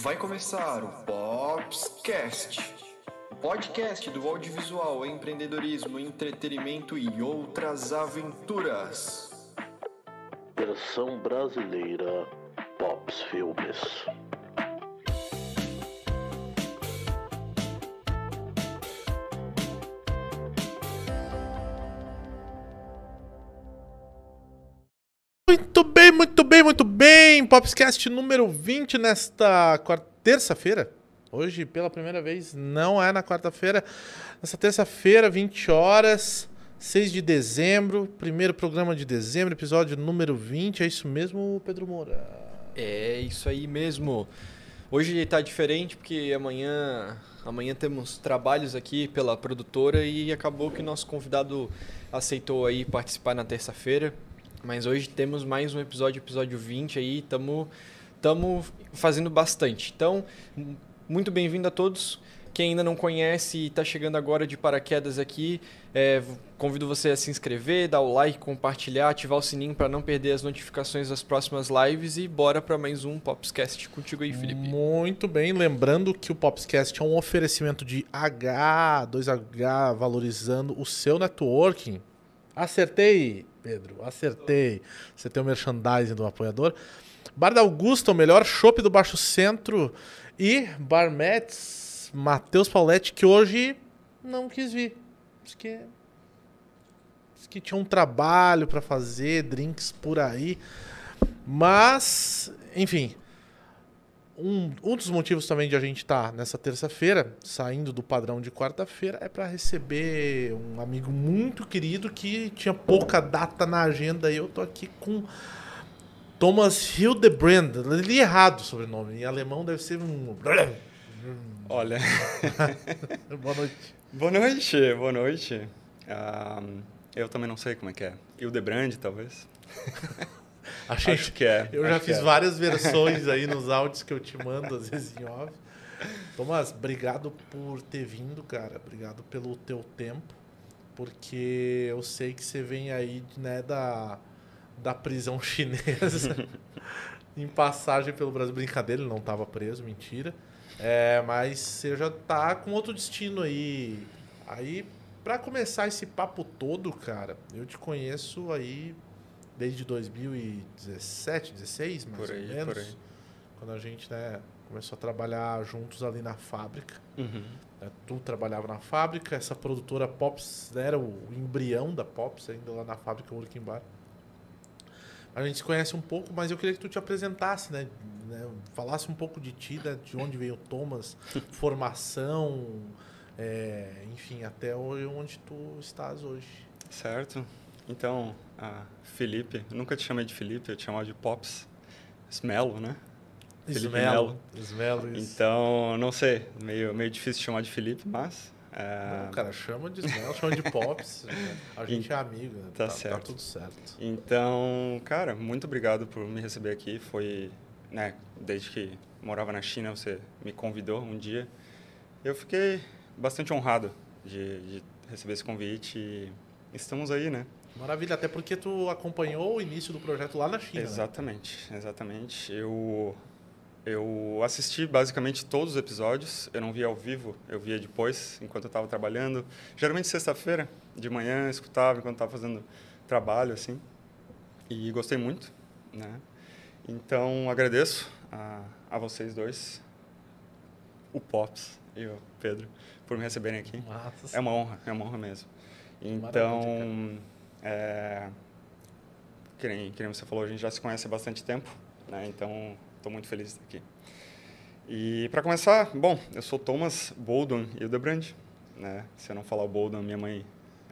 Vai começar o Popscast, o podcast do audiovisual, empreendedorismo, entretenimento e outras aventuras. Versão brasileira Pops Filmes. Muito bem, muito bem, muito bem. Popscast número 20 nesta terça-feira. Hoje, pela primeira vez, não é na quarta-feira. Nessa terça-feira, 20 horas, 6 de dezembro, primeiro programa de dezembro, episódio número 20. É isso mesmo, Pedro Moura? É isso aí mesmo. Hoje tá diferente porque amanhã, amanhã temos trabalhos aqui pela produtora e acabou que nosso convidado aceitou aí participar na terça-feira. Mas hoje temos mais um episódio, episódio 20 aí, estamos tamo fazendo bastante. Então, muito bem-vindo a todos. Quem ainda não conhece e está chegando agora de paraquedas aqui, é, convido você a se inscrever, dar o like, compartilhar, ativar o sininho para não perder as notificações das próximas lives e bora para mais um Popscast contigo aí, Felipe. Muito bem, lembrando que o Popscast é um oferecimento de H, 2H, valorizando o seu networking. Acertei, Pedro, acertei. Você tem o merchandising do apoiador. Bar da Augusta, o melhor chopp do Baixo Centro. E Barmets, Matheus Pauletti, que hoje não quis vir. Diz que, diz que tinha um trabalho para fazer, drinks por aí. Mas, enfim, um, um dos motivos também de a gente estar nessa terça-feira, saindo do padrão de quarta-feira, é para receber um amigo muito querido que tinha pouca data na agenda e eu tô aqui com Thomas Hildebrand. Li errado o sobrenome. Em alemão deve ser um. Olha, Boa noite. boa noite, boa noite. Ah, eu também não sei como é que é. Hildebrand, talvez? Achei, Acho que é. Eu já fiz é. várias versões aí nos áudios que eu te mando, às vezes em off. Thomas, obrigado por ter vindo, cara. Obrigado pelo teu tempo. Porque eu sei que você vem aí, né, da, da prisão chinesa em passagem pelo Brasil. Brincadeira, ele não estava preso, mentira. É, mas você já tá com outro destino aí. Aí, pra começar esse papo todo, cara, eu te conheço aí desde 2017, 16, mais Por aí, ou menos. por aí. Quando a gente, né, começou a trabalhar juntos ali na fábrica. Uhum. né, Tu trabalhava na fábrica, essa produtora Pops né, era o embrião da Pops ainda lá na fábrica Working Bar. A gente se conhece um pouco, mas eu queria que tu te apresentasse, né? né, falasse um pouco de ti, né, de onde veio o Thomas, formação, é, enfim, até onde tu estás hoje. Certo. Então, ah, Felipe, nunca te chamei de Felipe, eu te chamava de Pops. Smelo, né? Felipe Smelo. Smelo, isso. Então, não sei, meio, meio difícil chamar de Felipe, mas... ah, Não, cara, chama de Smelo, chama de Pops. A gente é amigo, né? Tá Tá, certo. tudo certo. Então, cara, muito obrigado por me receber aqui. Foi, né, desde que morava na China, você me convidou um dia. Eu fiquei bastante honrado de, de receber esse convite e estamos aí, né? Maravilha, até porque tu acompanhou o início do projeto lá na China. né? Exatamente, exatamente. Eu, eu assisti basicamente todos os episódios. Eu não via ao vivo, eu via depois, enquanto eu estava trabalhando. Geralmente sexta-feira, de manhã, escutava enquanto estava fazendo trabalho, assim. E gostei muito, né? Então, agradeço a, a vocês dois, o Pops e o Pedro, por me receberem aqui. Massa. É uma honra, é uma honra mesmo. Maravilha, Então, é, que, nem, que nem você falou, a gente já se conhece há bastante tempo, né? Então, estou muito feliz de estar aqui. E para começar, bom, eu sou Thomas Bolden Hildebrand, né? Se eu não falar o Bolden, minha mãe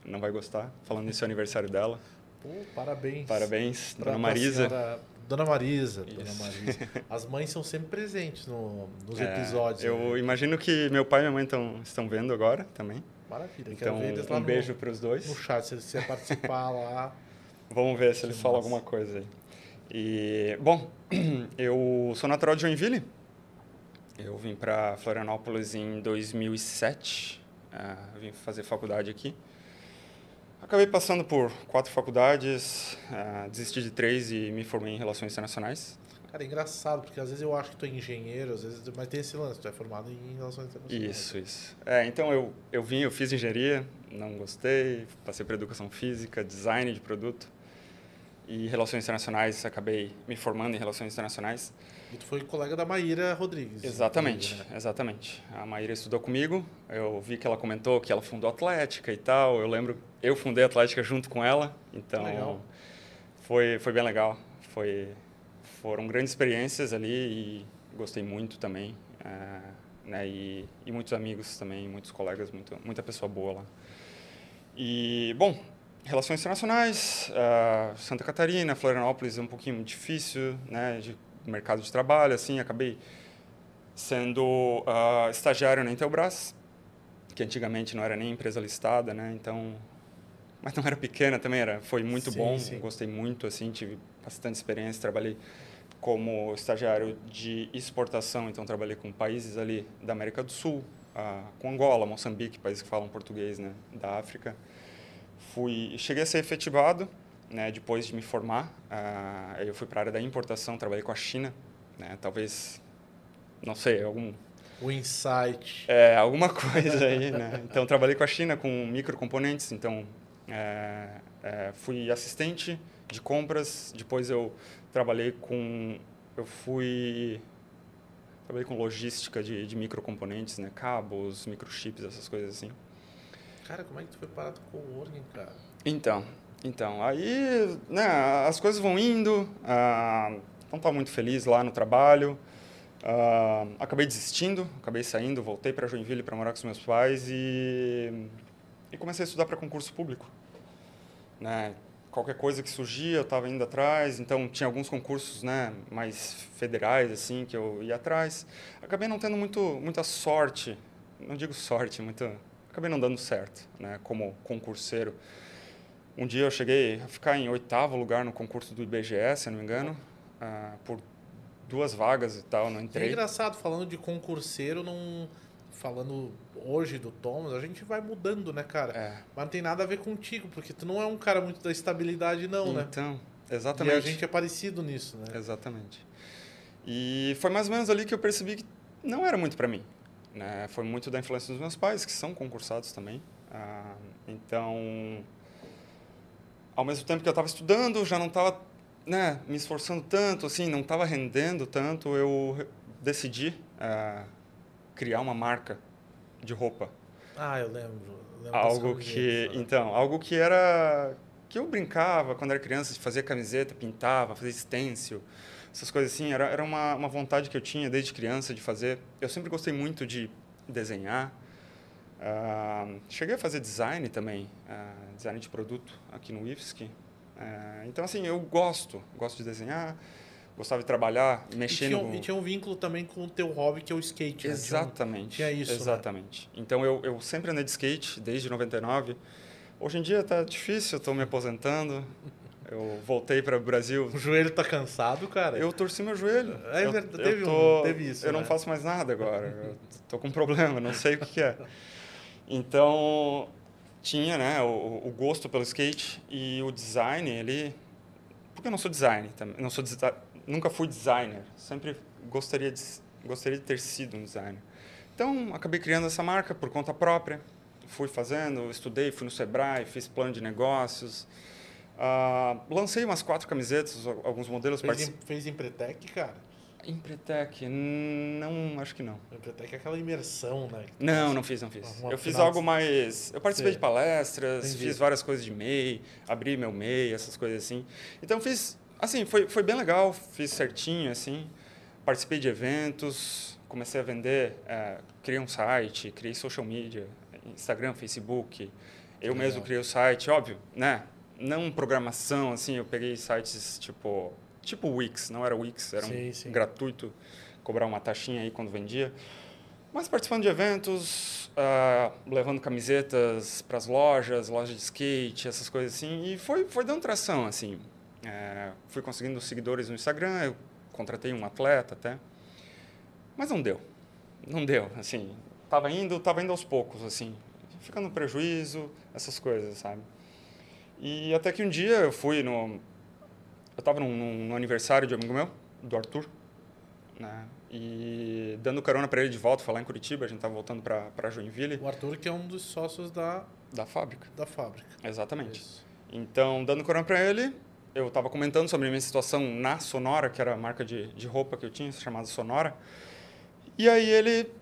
não vai gostar. Falando nesse aniversário dela. Pô, parabéns. Parabéns, Pra- Dona Marisa. senhora- Dona Marisa, Dona Isso. Marisa. As mães são sempre presentes no- nos É, episódios. eu né? imagino que meu pai e minha mãe tão, estão vendo agora também. Maravilha. Então, um beijo para os dois. no chat, se você participar lá. Vamos ver se eles falam alguma coisa aí. E, bom, eu sou natural de Joinville. Eu vim para Florianópolis em 2007. ah, vim fazer faculdade aqui. Acabei passando por quatro faculdades, ah, desisti de três e me formei em Relações Internacionais. Cara, é engraçado, porque às vezes eu acho que tu é engenheiro, às vezes, mas tem esse lance, tu é formado em relações internacionais. Isso, isso. É, então eu, eu vim, eu fiz engenharia, não gostei, passei para educação física, design de produto e relações internacionais, acabei me formando em relações internacionais. E tu foi colega da Maíra Rodrigues. Exatamente, inclusive, né? exatamente. A Maíra estudou comigo, eu vi que ela comentou que ela fundou a Atlética e tal, eu lembro, eu fundei a Atlética junto com ela, então Legal. foi foi bem legal, foi foram grandes experiências ali e gostei muito também, eh, né? E, e muitos amigos também, muitos colegas, muito, muita pessoa boa lá. E bom, relações internacionais, ah, Santa Catarina, Florianópolis é um pouquinho difícil, né? De mercado de trabalho, assim, acabei sendo ah, estagiário na Intelbras, que antigamente não era nem empresa listada, né? Então, mas não era pequena também, era, foi muito Sim, bom, sim. gostei muito, assim, tive bastante experiência, trabalhei como estagiário de exportação, então trabalhei com países ali da América do Sul, ah, com Angola, Moçambique, países que falam português, né, da África. Fui, cheguei a ser efetivado, né, depois de me formar. ah, eu fui para a área da importação, trabalhei com a China, né, talvez, não sei, algum O Insight. é, alguma coisa aí, né? Então, trabalhei com a China com microcomponentes, então é, é, fui assistente de compras, depois eu trabalhei com, eu fui, trabalhei com logística de, de microcomponentes, né? Cabos, microchips, essas coisas assim. Cara, como é que tu foi parado com o Organ, cara? Então, então, aí, né, as coisas vão indo, ah, não estava muito feliz lá no trabalho, ah, acabei desistindo, acabei saindo, voltei para Joinville para morar com os meus pais e, e comecei a estudar para concurso público. Né? Qualquer coisa que surgia, eu estava indo atrás, então tinha alguns concursos né, mais federais assim que eu ia atrás. Acabei não tendo muito, muita sorte, não digo sorte, muito, acabei não dando certo né, como concurseiro. Um dia eu cheguei a ficar em oitavo lugar no concurso do IBGE, se não me engano, ah, por duas vagas e tal, não É entrei. engraçado, falando de concurseiro, não. Falando hoje do Thomas, a gente vai mudando, né, cara? É. Mas não tem nada a ver contigo, porque tu não é um cara muito da estabilidade, não, né? Então, E exatamente. a gente é parecido nisso, né? Exatamente. E foi mais ou menos ali que eu percebi que não era muito para mim. Né? Foi muito da influência dos meus pais, que são concursados também. Ah, então, ao mesmo tempo que eu estava estudando, já não estava né, me esforçando tanto, assim, não estava rendendo tanto, eu decidi ah, criar uma marca de roupa. Ah, eu lembro. eu lembro Algo que, então, algo que era que eu brincava quando era criança, fazia camiseta, pintava, fazia stencil, essas coisas assim, era, era uma, uma vontade que eu tinha desde criança de fazer. Eu sempre gostei muito de desenhar. Ah, cheguei a fazer design também, ah, design de produto aqui no IFSC. Ah, então, assim, eu gosto, gosto de desenhar, gostava de trabalhar, E mexendo tinha, um- com... e tinha um vínculo também com o teu hobby, que é o skate. né? Tinha um- Exatamente. tinha isso, né? Exatamente. Então eu, eu sempre andei de skate desde 99. Hoje em dia tá difícil, eu tô me aposentando. Eu voltei para o Brasil. O joelho tá cansado, cara? Eu torci meu joelho. É verdade, teve um- tô- teve isso, Eu não né? faço mais nada agora. Eu tô com um problema, não sei o que, que é. Então tinha, né, o, o gosto pelo skate e o design ele porque eu não sou designer também, não sou nunca fui designer, sempre gostaria de gostaria de ter sido um designer. Então acabei criando essa marca por conta própria, fui fazendo, estudei, fui no Sebrae, fiz plano de negócios, Ah, lancei umas quatro camisetas, al- alguns modelos Fez, em, fez Empretec, cara? Empretec, não, acho que não. Empretec é aquela imersão, né? Não, não fiz, não fiz. Uma Eu fiz algo mais. Eu participei de palestras, Entendi. fiz várias coisas de MEI, abri meu MEI, essas coisas assim. Então fiz. Assim, foi, foi bem legal, fiz certinho, assim. Participei de eventos, comecei a vender, eh, criei um site, criei social media, Instagram, Facebook. Eu Legal. mesmo criei o site, óbvio, né? Não programação, assim, eu peguei sites tipo. Tipo Wix, não era Wix, era Sim, um sim. gratuito, cobrar uma taxinha aí quando vendia. Mas participando de eventos, ah, levando camisetas para as lojas, lojas de skate, essas coisas assim. E foi, foi dando tração, assim. É, fui conseguindo seguidores no Instagram, eu contratei um atleta até. Mas não deu. Não deu, assim. Tava indo, tava indo aos poucos, assim. Ficando prejuízo, essas coisas, sabe? E até que um dia eu fui no... Eu estava num, num- no aniversário de um amigo meu, do Arthur, né? E dando carona para ele de volta, falar em Curitiba, a gente estava voltando para Joinville, O Arthur, que é um dos sócios da, da fábrica. da fábrica. Exatamente. Isso. Então, dando carona para ele, eu estava comentando sobre a minha situação na Sonora, que era a marca de, de roupa que eu tinha, chamada Sonora. E aí ele,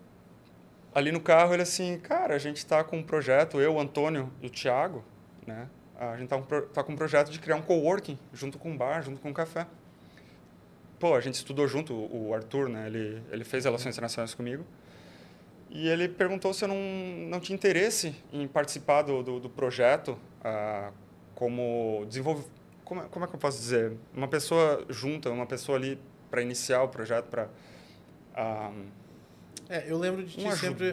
ali no carro, ele assim, cara, a gente está com um projeto, eu, o Antônio e o Thiago, né? A gente está pro- tá com um projeto de criar um coworking junto com um bar, junto com um café. Pô, a gente estudou junto, o Arthur, né? Ele, ele fez relações internacionais comigo. E ele perguntou se eu não, não tinha interesse em participar do, do, do projeto ah, como desenvolve como, é- como é que eu posso dizer? Uma pessoa junta, uma pessoa ali para iniciar o projeto, para É, eu lembro de um sempre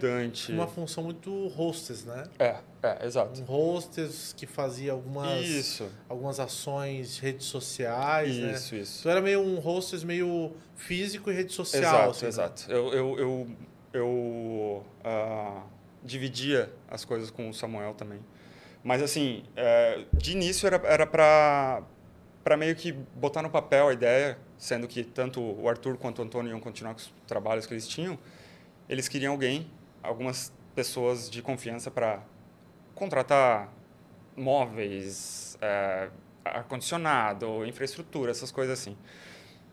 uma função muito hostess, né? É, é, exato. Um hostess que fazia algumas, Isso, algumas ações, redes sociais, né? isso, isso. Tu era meio um hostess meio físico e rede social. Exato, assim, né? exato. Eu, eu, eu, eu ah, dividia as coisas com o Samuel também. Mas, assim, é, de início era, para meio que botar no papel a ideia, sendo que tanto o Arthur quanto o Antônio iam continuar com os trabalhos que eles tinham, eles queriam alguém, algumas pessoas de confiança para contratar móveis, é, ar-condicionado, infraestrutura, essas coisas assim.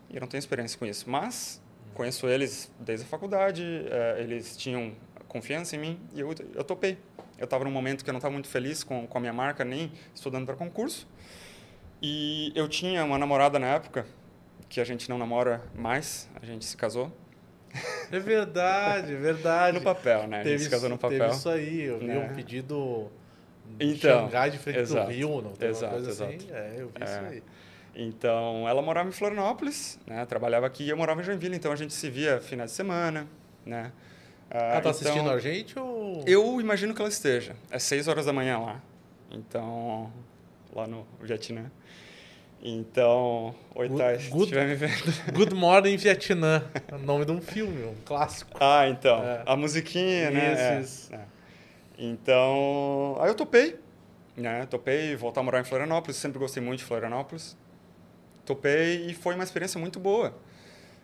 E eu não tenho experiência com isso, mas conheço eles desde a faculdade, é, eles tinham confiança em mim e eu, eu topei. Eu estava num momento que eu não estava muito feliz com, com a minha marca, nem estudando para concurso. E eu tinha uma namorada na época, que a gente não namora mais, a gente se casou. É verdade, é verdade. No papel, né? A gente se casou no Teve papel. isso aí, eu vi Né? um pedido de Então, Xangai de frente exato, do Rio, não tem exato, coisa assim? exato. É, eu vi É. isso aí. Então, ela morava em Florianópolis, né? Trabalhava aqui e eu morava em Joinville, então a gente se via finais de semana, né? Ela tá então, assistindo a gente ou... Eu imagino que ela esteja. É 6 horas da manhã lá. Então, lá no Vietnã. Então, oi, Good- Thay, se estiver me vendo. Good Morning Vietnã, é o nome de um filme, um clássico. Ah, então, É. a musiquinha, né? Isso, É, isso. é. Então, aí eu topei, né? Topei voltar a morar em Florianópolis, sempre gostei muito de Florianópolis. Topei e foi uma experiência muito boa.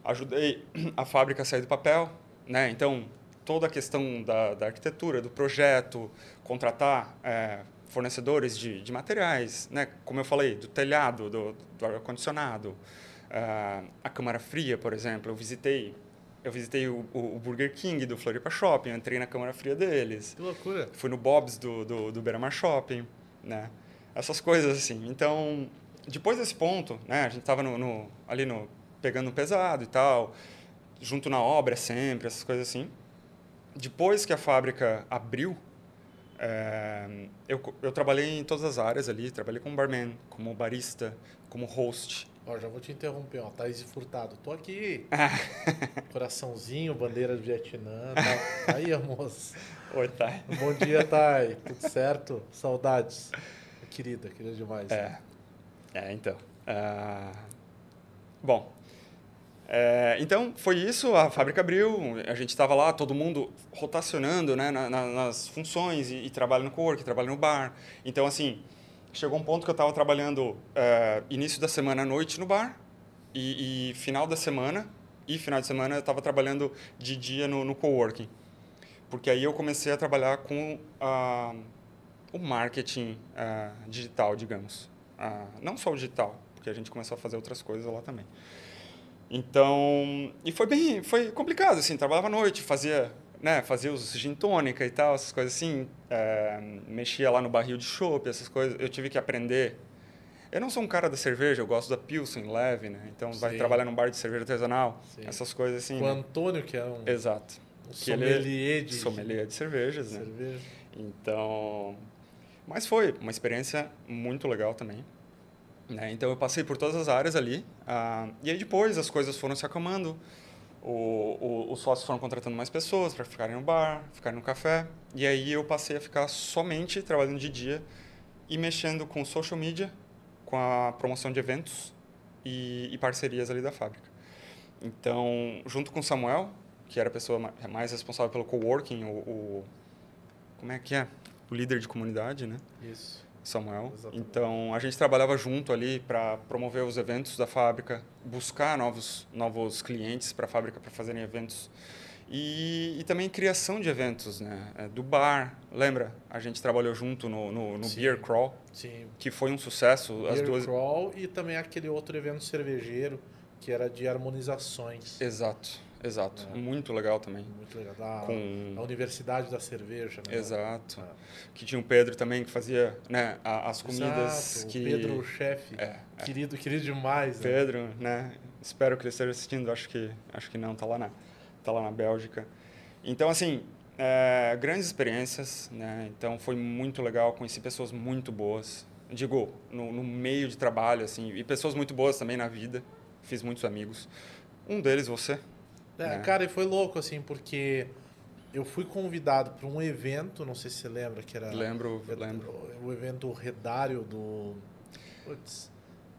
Ajudei a fábrica a sair do papel, né? Então, toda a questão da, da arquitetura, do projeto, contratar é, fornecedores de, de materiais, né? Como eu falei, do telhado, do, do ar-condicionado, ah, a câmara fria, por exemplo, eu visitei eu visitei o, o- Burger King do Floripa Shopping, entrei na câmara fria deles. Que loucura. Fui no Bob's do, do, do Beira-Mar Shopping, né? Essas coisas assim. Então, depois desse ponto, né? A gente tava no, no- ali no pegando pesado e tal, junto na obra sempre, essas coisas assim. Depois que a fábrica abriu, é, eu, eu trabalhei em todas as áreas ali. Trabalhei como barman, como barista, como host. Ó, já vou te interromper, ó. Thaís Furtado, tô aqui. Coraçãozinho, bandeira do Vietnã. Tá. Aí, moça. Oi, Thay. Bom dia, Thay. Tudo certo? Saudades. Querida, querida demais. É, é então. ah, bom, é, então foi isso, a fábrica abriu, a gente estava lá, todo mundo rotacionando né, na- na- nas funções e, e trabalha no cowork, trabalha no bar. Então, assim, chegou um ponto que eu estava trabalhando é, início da semana à noite no bar e, e final da semana e final de semana eu estava trabalhando de dia no, no coworking. Porque aí eu comecei a trabalhar com a o marketing ah, digital, digamos. Ah, não só o digital, porque a gente começou a fazer outras coisas lá também. Então, e foi bem, foi complicado, assim, trabalhava à noite, fazia, né, fazia os gin tônica e tal, essas coisas assim, eh, mexia lá no barril de chopp, essas coisas, eu tive que aprender. Eu não sou um cara da cerveja, eu gosto da Pilsen leve, né? Então, vai Sim. trabalhar num bar de cerveja artesanal, Sim. essas coisas assim. O né? Antônio, que é um, Exato. um que ele- sommelier de, Sommelier de cervejas, né? cerveja. Então, mas foi uma experiência muito legal também. Né? Então eu passei por todas as áreas ali. ah, e aí depois as coisas foram se acalmando. O, o, os sócios foram contratando mais pessoas para ficarem no bar, ficarem no café. E aí eu passei a ficar somente trabalhando de dia e mexendo com social media, com a promoção de eventos e, e parcerias ali da fábrica. Então, junto com o Samuel, que era a pessoa ma- mais responsável pelo coworking, o, o como é que é? O líder de comunidade, né? Isso. Samuel. Exatamente. Então a gente trabalhava junto ali para promover os eventos da fábrica, buscar novos novos clientes para a fábrica para fazerem eventos e, e também criação de eventos, né? É, Do bar, lembra? A gente trabalhou junto no, no, no. Beer Crawl, Sim. que foi um sucesso. As Beer duas. Crawl e também aquele outro evento cervejeiro que era de harmonizações. Exato, exato. É. Muito legal também. Muito legal. Da, Com- da Universidade da Cerveja, né? Exato. Ah. Que tinha o Pedro também que fazia, né, a- as comidas Exato, que o Pedro, o chefe. É, Querido, querido demais. né? Pedro, né? Espero que ele esteja assistindo. Acho que acho que não. Tá lá na tá lá na Bélgica. Então assim, é, grandes experiências, né? Então foi muito legal. Conheci pessoas muito boas. Digo, no, no meio de trabalho assim e pessoas muito boas também na vida. Fiz muitos amigos. Um deles você. É, É. Cara, e foi louco, assim, porque eu fui convidado para um evento, não sei se você lembra, que era Lembro, lembro. o evento Redário do. Putz,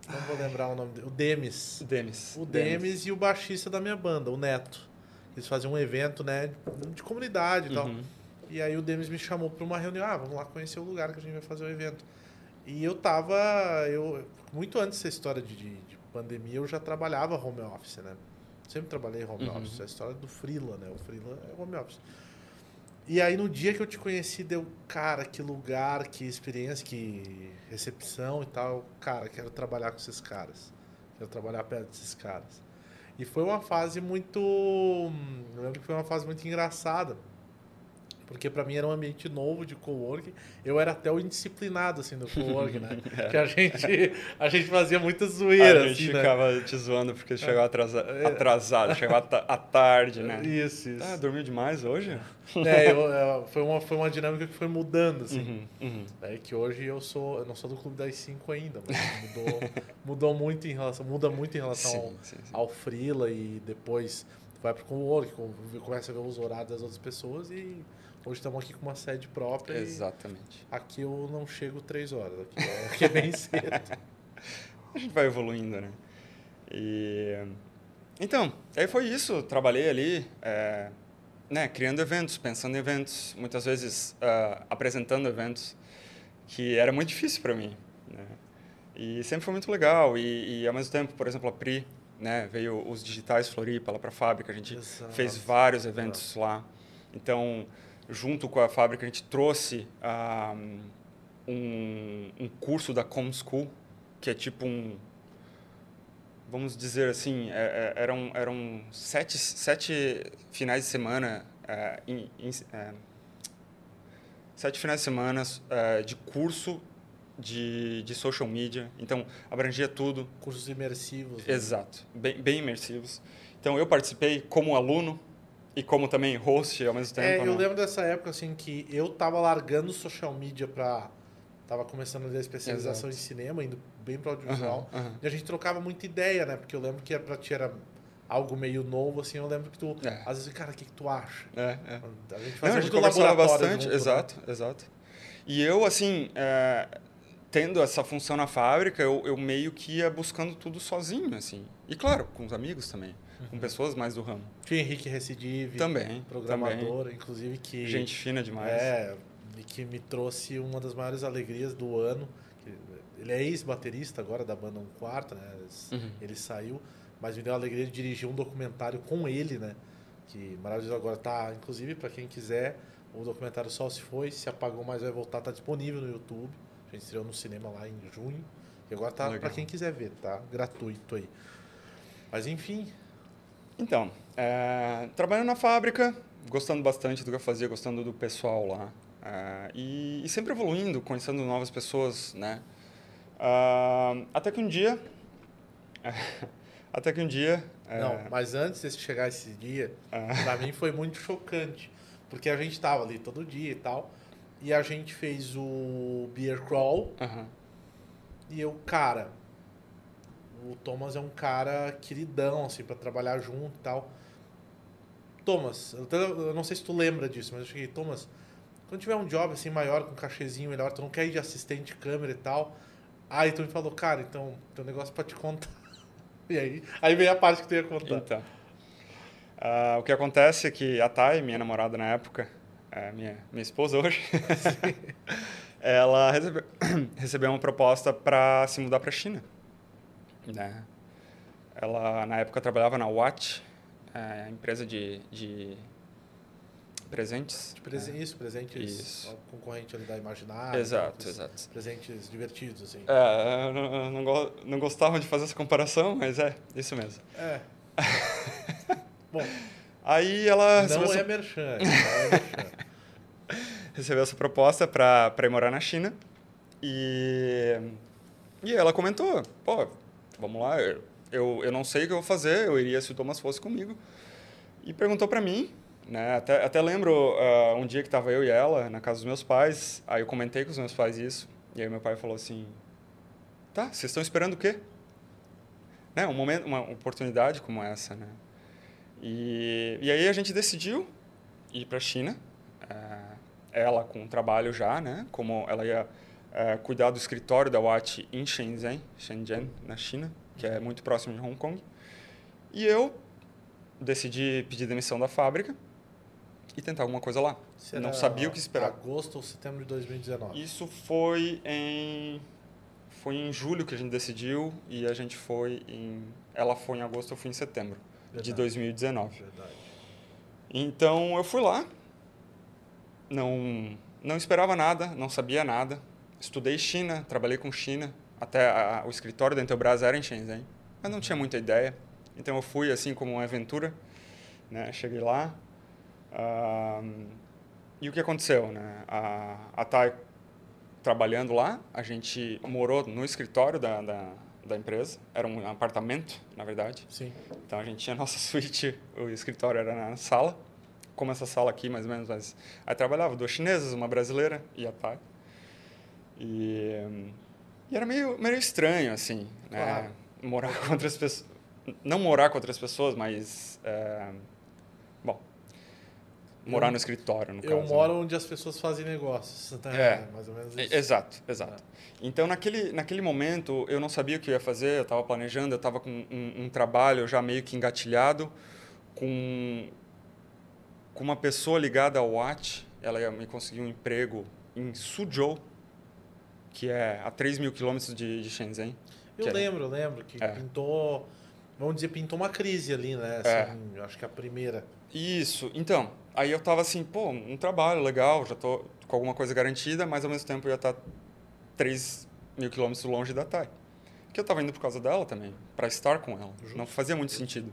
não vou lembrar o nome dele. O Demis. Demis. O Demis e o baixista da minha banda, o Neto. Eles faziam um evento, né, de comunidade e tal. Uhum. E aí o Demis me chamou para uma reunião. Ah, vamos lá conhecer o lugar que a gente vai fazer o evento. E eu tava. Eu, muito antes dessa história de, de, de pandemia, eu já trabalhava home office, né? Sempre trabalhei home Uhum. office. A história do Freela, né? O Freela é home office. E aí no dia que eu te conheci, deu, cara, que lugar, que experiência, que recepção e tal. Cara, quero trabalhar com esses caras. Quero trabalhar perto desses caras. E foi uma fase muito. Eu lembro que foi uma fase muito engraçada. Porque pra mim era um ambiente novo de coworking. Eu era até o indisciplinado, assim, do coworking, né? Que a gente, a gente fazia muita zoeira, a gente assim, né? ficava te zoando porque chegava atrasa- atrasado, chegava à ta- à tarde, né? Isso, isso. Ah, dormiu demais hoje? É, eu- eu- foi, uma, foi uma dinâmica que foi mudando, assim. Uhum, uhum. É que hoje eu sou. Eu não sou do clube das 5 ainda, mas mudou, mudou muito em relação. Muda muito em relação ao, Sim, sim, sim. ao Freela e depois vai pro coworking, com- começa a ver os horários das outras pessoas e hoje estamos aqui com uma sede própria. Exatamente. aqui eu não chego 3 horas, aqui é, aqui é bem cedo. A gente vai evoluindo, né? E... Então, aí foi isso. Trabalhei ali, é, né, criando eventos, pensando em eventos, muitas vezes ah, apresentando eventos, que era muito difícil para mim. Né? E sempre foi muito legal. E, e, ao mesmo tempo, por exemplo, a Pri, né, veio os digitais Floripa lá para a fábrica, a gente Exato. fez vários eventos lá. Então, junto com a fábrica, a gente trouxe um, um curso da Com School, que é tipo um. Vamos dizer assim, é- é- eram, eram sete, sete finais de semana. é, em- é, sete finais de semana é, de curso de, de social media. Então, abrangia tudo. Cursos imersivos. né? Exato, bem, bem imersivos. Então, eu participei como aluno e como também host ao mesmo tempo. É, eu né? lembro dessa época assim que eu tava largando social media pra. Tava começando a especialização Exato. em cinema, indo bem pro audiovisual. Aham, aham. E a gente trocava muita ideia, né? Porque eu lembro que pra ti era algo meio novo, assim. Eu lembro que tu. É. Às vezes, cara, o que, que tu acha? É, é. A gente Não, fazia a gente conversava bastante, junto, né? exato, exato. E eu, assim, é, tendo essa função na fábrica, eu, eu meio que ia buscando tudo sozinho, assim. E claro, com os amigos também, Uhum. Com pessoas mais do ramo. Tinha Henrique Recidive, Também, programador, inclusive que. Gente fina demais. É, e que me trouxe uma das maiores alegrias do ano. Ele é ex-baterista agora da banda Um Quarto, né? Uhum. Ele saiu, mas me deu a alegria de dirigir um documentário com ele, né? Que maravilhoso agora tá, inclusive para quem quiser, o documentário Sol se foi, se apagou, mas vai voltar, tá disponível no YouTube. A gente estreou no cinema lá em junho. E agora tá para quem quiser ver, tá? Gratuito aí. Mas enfim, Então, é, trabalhando na fábrica, gostando bastante do que eu fazia, gostando do pessoal lá. é, e, e sempre evoluindo, conhecendo novas pessoas, né? Ah, até que um dia... até que um dia... é, Não, mas antes de chegar esse dia, pra mim foi muito chocante. Porque a gente tava ali todo dia e tal. E a gente fez o Beer Crawl. aham. E eu, cara, o Thomas é um cara queridão, assim, pra trabalhar junto e tal. Thomas, eu, não sei se tu lembra disso, mas eu cheguei, Thomas, quando tiver um job assim maior, com um cachezinho melhor, tu não quer ir de assistente de câmera e tal. Aí tu me falou, cara, então tem um negócio pra te contar. E aí, aí veio a parte que tu ia contar. Então, ah, o que acontece é que a Thay, minha namorada na época, é minha, minha esposa hoje, ela recebeu, recebeu uma proposta para se mudar para a China. Né? Ela, na época, trabalhava na Watch, é, empresa de, de presentes. De presen né? Isso, presentes Isso. concorrente ali da Imaginária. Exato, exato. Presentes divertidos, assim. É, eu não, eu não, go- não gostava de fazer essa comparação, mas é, isso mesmo. É. Bom, Aí ela não é essa, merchan. É merchan. recebeu essa proposta para ir morar na China. E, e ela comentou, pô, vamos lá, eu, eu, não sei o que eu vou fazer, eu iria se o Thomas fosse comigo. E perguntou para mim, né? Até, até lembro ah, um dia que tava eu e ela na casa dos meus pais, aí eu comentei com os meus pais isso, e aí meu pai falou assim, tá, vocês estão esperando o quê? Né? Um momento, uma oportunidade como essa, né? E, e aí a gente decidiu ir para a China, eh, ela com trabalho já, né? Como ela ia eh, cuidar do escritório da Watch em Shenzhen, Shenzhen, na China, que é muito próximo de Hong Kong. E eu decidi pedir demissão da fábrica e tentar alguma coisa lá. Será Não sabia o que esperar. Agosto ou setembro de 2019. Isso foi em foi em julho que a gente decidiu e a gente foi em ela foi em agosto, eu fui em setembro de Verdade. 2019. Verdade. Então eu fui lá, não não esperava nada, não sabia nada. Estudei China, trabalhei com China, até a- o escritório da Intelbras era em Shenzhen, mas não tinha muita ideia. Então eu fui assim como uma aventura, né? Cheguei lá e o que aconteceu, né? A, a Thay trabalhando lá, a gente morou no escritório da, da, da empresa, era um apartamento, na verdade. Sim. Então a gente tinha a nossa suíte, o escritório era na sala, como essa sala aqui mais ou menos, mas aí trabalhava duas chinesas, uma brasileira e a Thay. E, e era meio, meio estranho, assim, né? Claro. Morar com outras pessoas. Não morar com outras pessoas, mas. é, bom. Morar Eu- no escritório, no Eu caso. moro né? onde as pessoas fazem negócios. né? É. Mais ou menos isso. Exato, exato. Então, naquele, naquele momento, eu não sabia o que eu ia fazer, eu estava planejando, eu estava com um, um trabalho já meio que engatilhado, com, com uma pessoa ligada ao Watch, ela ia me conseguir um emprego em Suzhou, que é a 3 mil quilômetros de, de Shenzhen. Eu é- lembro, eu lembro que É. pintou, vamos dizer, pintou uma crise ali, né? É. Assim, eu Acho que a primeira. Isso, então, aí eu tava assim, pô, um trabalho legal, já tô com alguma coisa garantida, mas ao mesmo tempo ia estar 3 mil quilômetros longe da Thay. Que eu tava indo por causa dela também, para estar com ela. Não fazia muito sentido.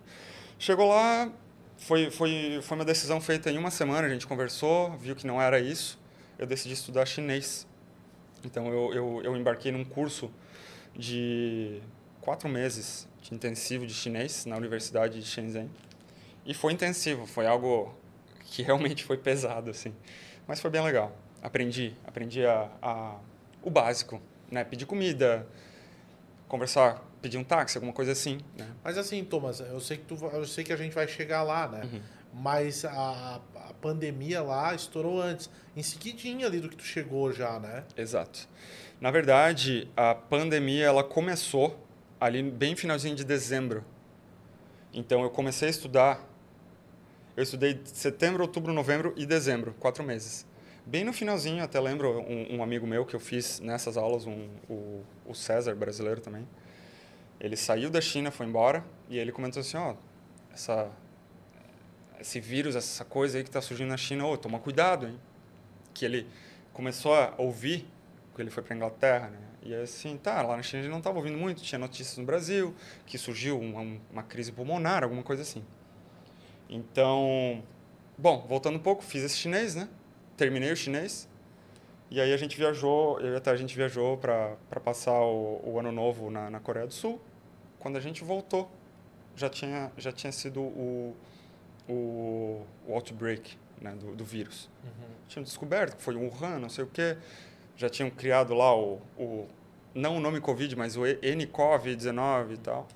Chegou lá, foi, foi, foi uma decisão feita em uma semana, a gente conversou, viu que não era isso, eu decidi estudar chinês. Então eu, eu, eu embarquei num curso de quatro meses de intensivo de chinês na Universidade de Shenzhen. E foi intensivo, foi algo que realmente foi pesado, assim. Mas foi bem legal. Aprendi, aprendi a, a, o básico, né? Pedir comida, conversar, pedir um táxi, alguma coisa assim, né? Mas assim, Thomas, eu sei que, tu, eu sei que a gente vai chegar lá, né? Uhum. Mas a, pandemia lá estourou antes. Em seguidinha ali do que tu chegou já, né? Exato. Na verdade, a pandemia ela começou ali bem finalzinho de dezembro. Então eu comecei a estudar. Eu estudei setembro, outubro, novembro e dezembro, quatro meses. Bem no finalzinho, até lembro um, um amigo meu que eu fiz nessas aulas, um, o, o César, brasileiro também. Ele saiu da China, foi embora, e ele comentou assim, ó, essa, esse vírus, essa coisa aí que está surgindo na China, ô, toma cuidado, hein? Que ele começou a ouvir, porque ele foi para Inglaterra, né? E assim, tá, lá na China ele não estava ouvindo muito, tinha notícias no Brasil, que surgiu uma, uma crise pulmonar, alguma coisa assim. Então, bom, voltando um pouco, fiz esse chinês, né? Terminei o chinês. E aí a gente viajou, eu e a a gente viajou para passar o, o ano novo na, na Coreia do Sul. Quando a gente voltou, já tinha, já tinha sido o, o, o outbreak né, do, do vírus. Tinham descoberto que foi Wuhan, não sei o quê. Já tinham criado lá o, o não o nome Covid, mas o NCOV-19 e tal.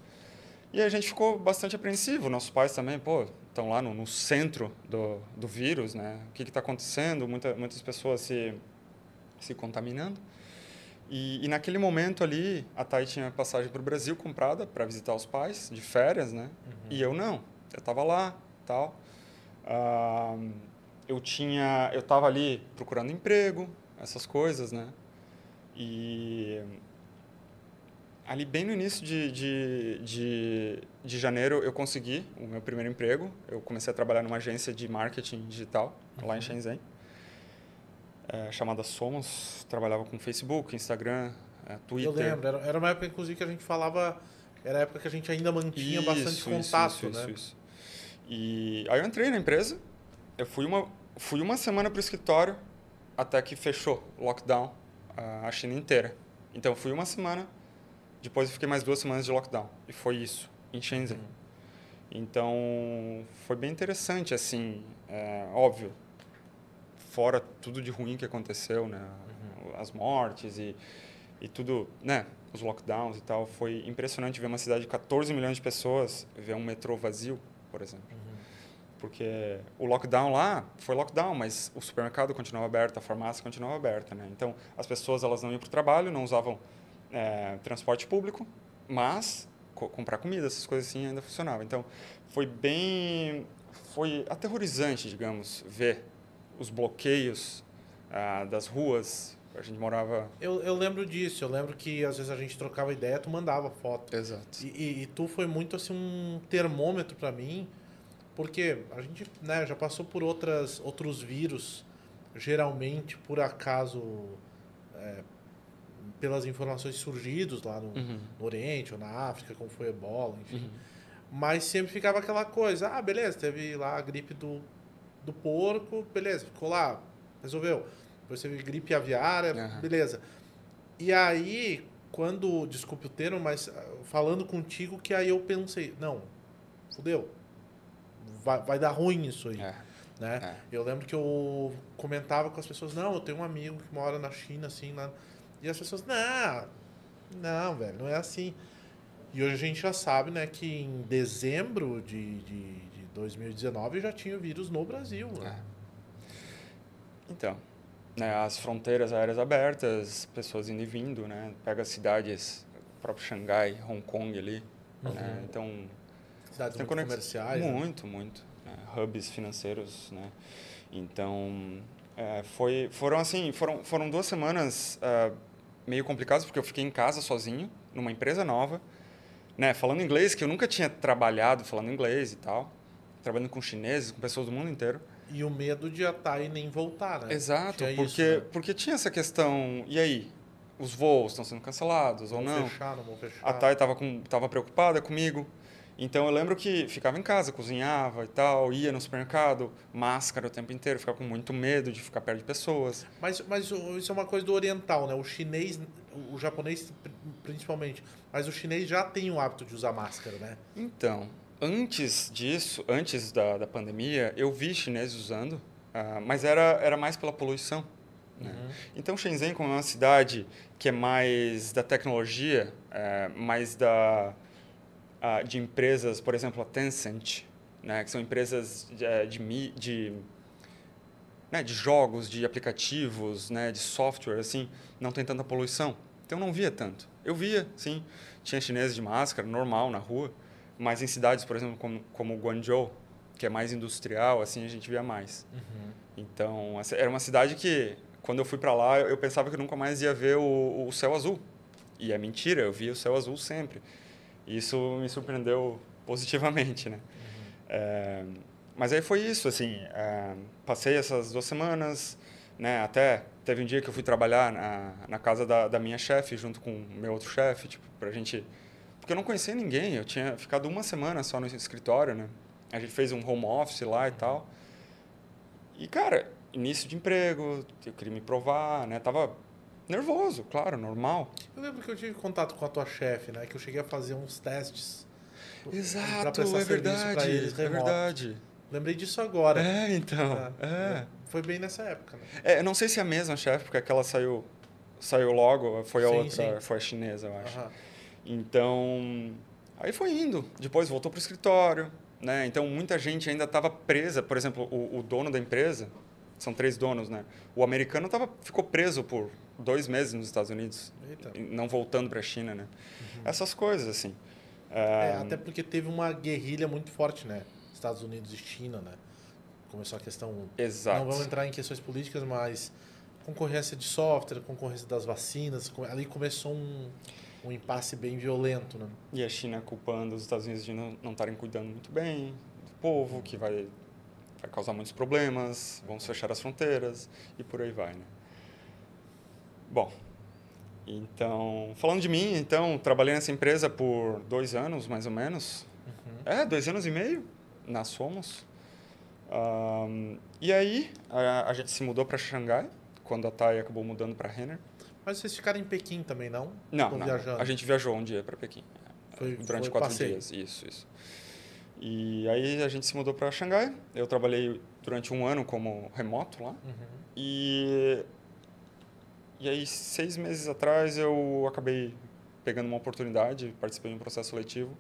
E a gente ficou bastante apreensivo. Nossos pais também, pô, estão lá no, no centro do, do vírus, né? O que está acontecendo? Muita, muitas pessoas se, se contaminando. E, e naquele momento ali, a Thay tinha passagem para o Brasil comprada para visitar os pais, de férias, né? E eu não. Eu estava lá, tal. Ah, eu tinha, eu estava ali procurando emprego, essas coisas, né? E ali bem no início de, de, de, de janeiro eu consegui o meu primeiro emprego. Eu comecei a trabalhar numa agência de marketing digital lá em Shenzhen, é, chamada Somos. Trabalhava com Facebook, Instagram, é, Twitter. Eu lembro, era, era uma época, inclusive, que a gente falava. Era a época que a gente ainda mantinha bastante Isso, contato, isso, né? Isso, isso. E aí eu entrei na empresa, eu fui uma, fui uma semana para o escritório até que fechou o lockdown a China inteira. Então eu fui uma semana, depois eu fiquei mais duas semanas de lockdown. E foi isso, em Shenzhen. Então foi bem interessante, assim, é, óbvio, fora tudo de ruim que aconteceu, né? As mortes e, e tudo, né? Os lockdowns e tal. Foi impressionante ver uma cidade de 14 milhões de pessoas, ver um metrô vazio, por exemplo. Porque o lockdown lá foi lockdown, mas o supermercado continuava aberto, a farmácia continuava aberta, né? Então, as pessoas elas não iam para o trabalho, não usavam é, transporte público, mas co comprar comida, essas coisas assim ainda funcionavam. Então, foi bem... Foi aterrorizante, digamos, ver os bloqueios ah, das ruas. A gente morava... Eu, eu lembro disso, eu lembro que às vezes a gente trocava ideia, tu mandava foto. Exato. E, e, e tu foi muito assim um termômetro para mim, porque a gente né, já passou por outras, outros vírus, geralmente por acaso, é, pelas informações surgidos lá no, Uhum. no Oriente ou na África, como foi ebola, enfim. Mas sempre ficava aquela coisa, ah, beleza, teve lá a gripe do, do porco, beleza, ficou lá, resolveu. Depois teve gripe aviária, Aham. beleza. E aí, quando, desculpe o termo, mas ah, falando contigo, que aí eu pensei, não, fudeu. Vai, vai dar ruim isso aí. É. Né? É. Eu lembro que eu comentava com as pessoas, não, eu tenho um amigo que mora na China, assim, lá. E as pessoas, não, não, velho, não é assim. E hoje a gente já sabe, né, que em dezembro de, de, de 2019 já tinha vírus no Brasil. Né? Então, né, as fronteiras aéreas abertas, pessoas indo e vindo, né? Pega as cidades, próprio Xangai, Hong Kong ali, né? Então, Cidades tem muito conex- comerciais. né? Muito, muito. né? Hubs financeiros, né? Então, é, foi, foram assim, foram, foram duas semanas ah, meio complicadas, porque eu fiquei em casa sozinho, numa empresa nova, né? Falando inglês, que eu nunca tinha trabalhado falando inglês e tal. Trabalhando com chineses, com pessoas do mundo inteiro. E o medo de atar e nem voltar, né? Exato, porque, isso, né? porque tinha essa questão, e aí? Os voos estão sendo cancelados ou Vão não? fechar, não vão fechar. A Thay estava tava preocupada comigo. Então eu lembro que ficava em casa, cozinhava e tal, ia no supermercado, máscara o tempo inteiro, ficava com muito medo de ficar perto de pessoas. Mas, mas isso é uma coisa do oriental, né? O chinês, o- japonês pri- principalmente, mas o chinês já tem o hábito de usar máscara, né? Então, antes disso, antes da, da pandemia, eu vi chineses usando, ah, mas era, era mais pela poluição. né? Então, Shenzhen, como é uma cidade que é mais da tecnologia, é, mais da, ah, de empresas, por exemplo, a Tencent, né, que são empresas de, eh, de, de, né, de jogos, de aplicativos, né, de software, assim, não tem tanta poluição. Então, eu não via tanto. Eu via, sim, tinha chineses de máscara, normal, na rua, mas em cidades, por exemplo, como, como Guangzhou, que é mais industrial, assim, a gente via mais. Então, essa- era uma cidade que, quando eu fui para lá, eu pensava que eu nunca mais ia ver o, o céu azul. E é mentira, eu via o céu azul sempre. E isso me surpreendeu positivamente, né? É, mas aí foi isso, assim, é, passei essas duas semanas, né? Até teve um dia que eu fui trabalhar na, na casa da, da minha chefe, junto com o meu outro chefe, tipo, pra gente... Porque eu não conhecia ninguém, eu tinha ficado uma semana só no escritório, né? A gente fez um home office lá e tal. E, cara, início de emprego, eu queria me provar, né? Tava nervoso, claro, normal. Eu lembro que eu tive contato com a tua chefe, né? Que eu cheguei a fazer uns testes. Exato, é verdade, eles é verdade. Lembrei disso agora. É, então, É, é. Foi bem nessa época, né? É, eu não sei se é a mesma chefe, porque aquela saiu, saiu logo, foi a Sim, outra, sim. foi a chinesa, eu acho. Aham. Então, aí foi indo. Depois voltou para o escritório, né? Então, muita gente ainda estava presa. Por exemplo, o, o dono da empresa, são três donos, né? O americano tava, ficou preso por dois meses nos Estados Unidos, Eita. não voltando para a China, né? Essas coisas, assim. É, Ah, até porque teve uma guerrilha muito forte, né? Estados Unidos e China, né? Começou a questão. Exato. Não vamos entrar em questões políticas, mas concorrência de software, concorrência das vacinas, ali começou um, um impasse bem violento, né? E a China culpando os Estados Unidos de não estarem cuidando muito bem do povo, que vai, vai causar muitos problemas, vamos fechar as fronteiras e por aí vai, né? Bom, então, falando de mim, então, trabalhei nessa empresa por dois anos, mais ou menos. É, dois anos e meio, nós fomos. Ahn, e aí, a, a gente se mudou para Xangai, quando a Thay acabou mudando para Renner. Mas vocês ficaram em Pequim também, não? Não, não. A gente viajou um dia para Pequim. Foi- durante foi quatro passeio. dias. Isso, isso. E aí a gente se mudou para Xangai. Eu trabalhei durante um ano como remoto lá. Uhum. E, e aí, seis meses atrás, eu acabei pegando uma oportunidade, participei de um processo seletivo.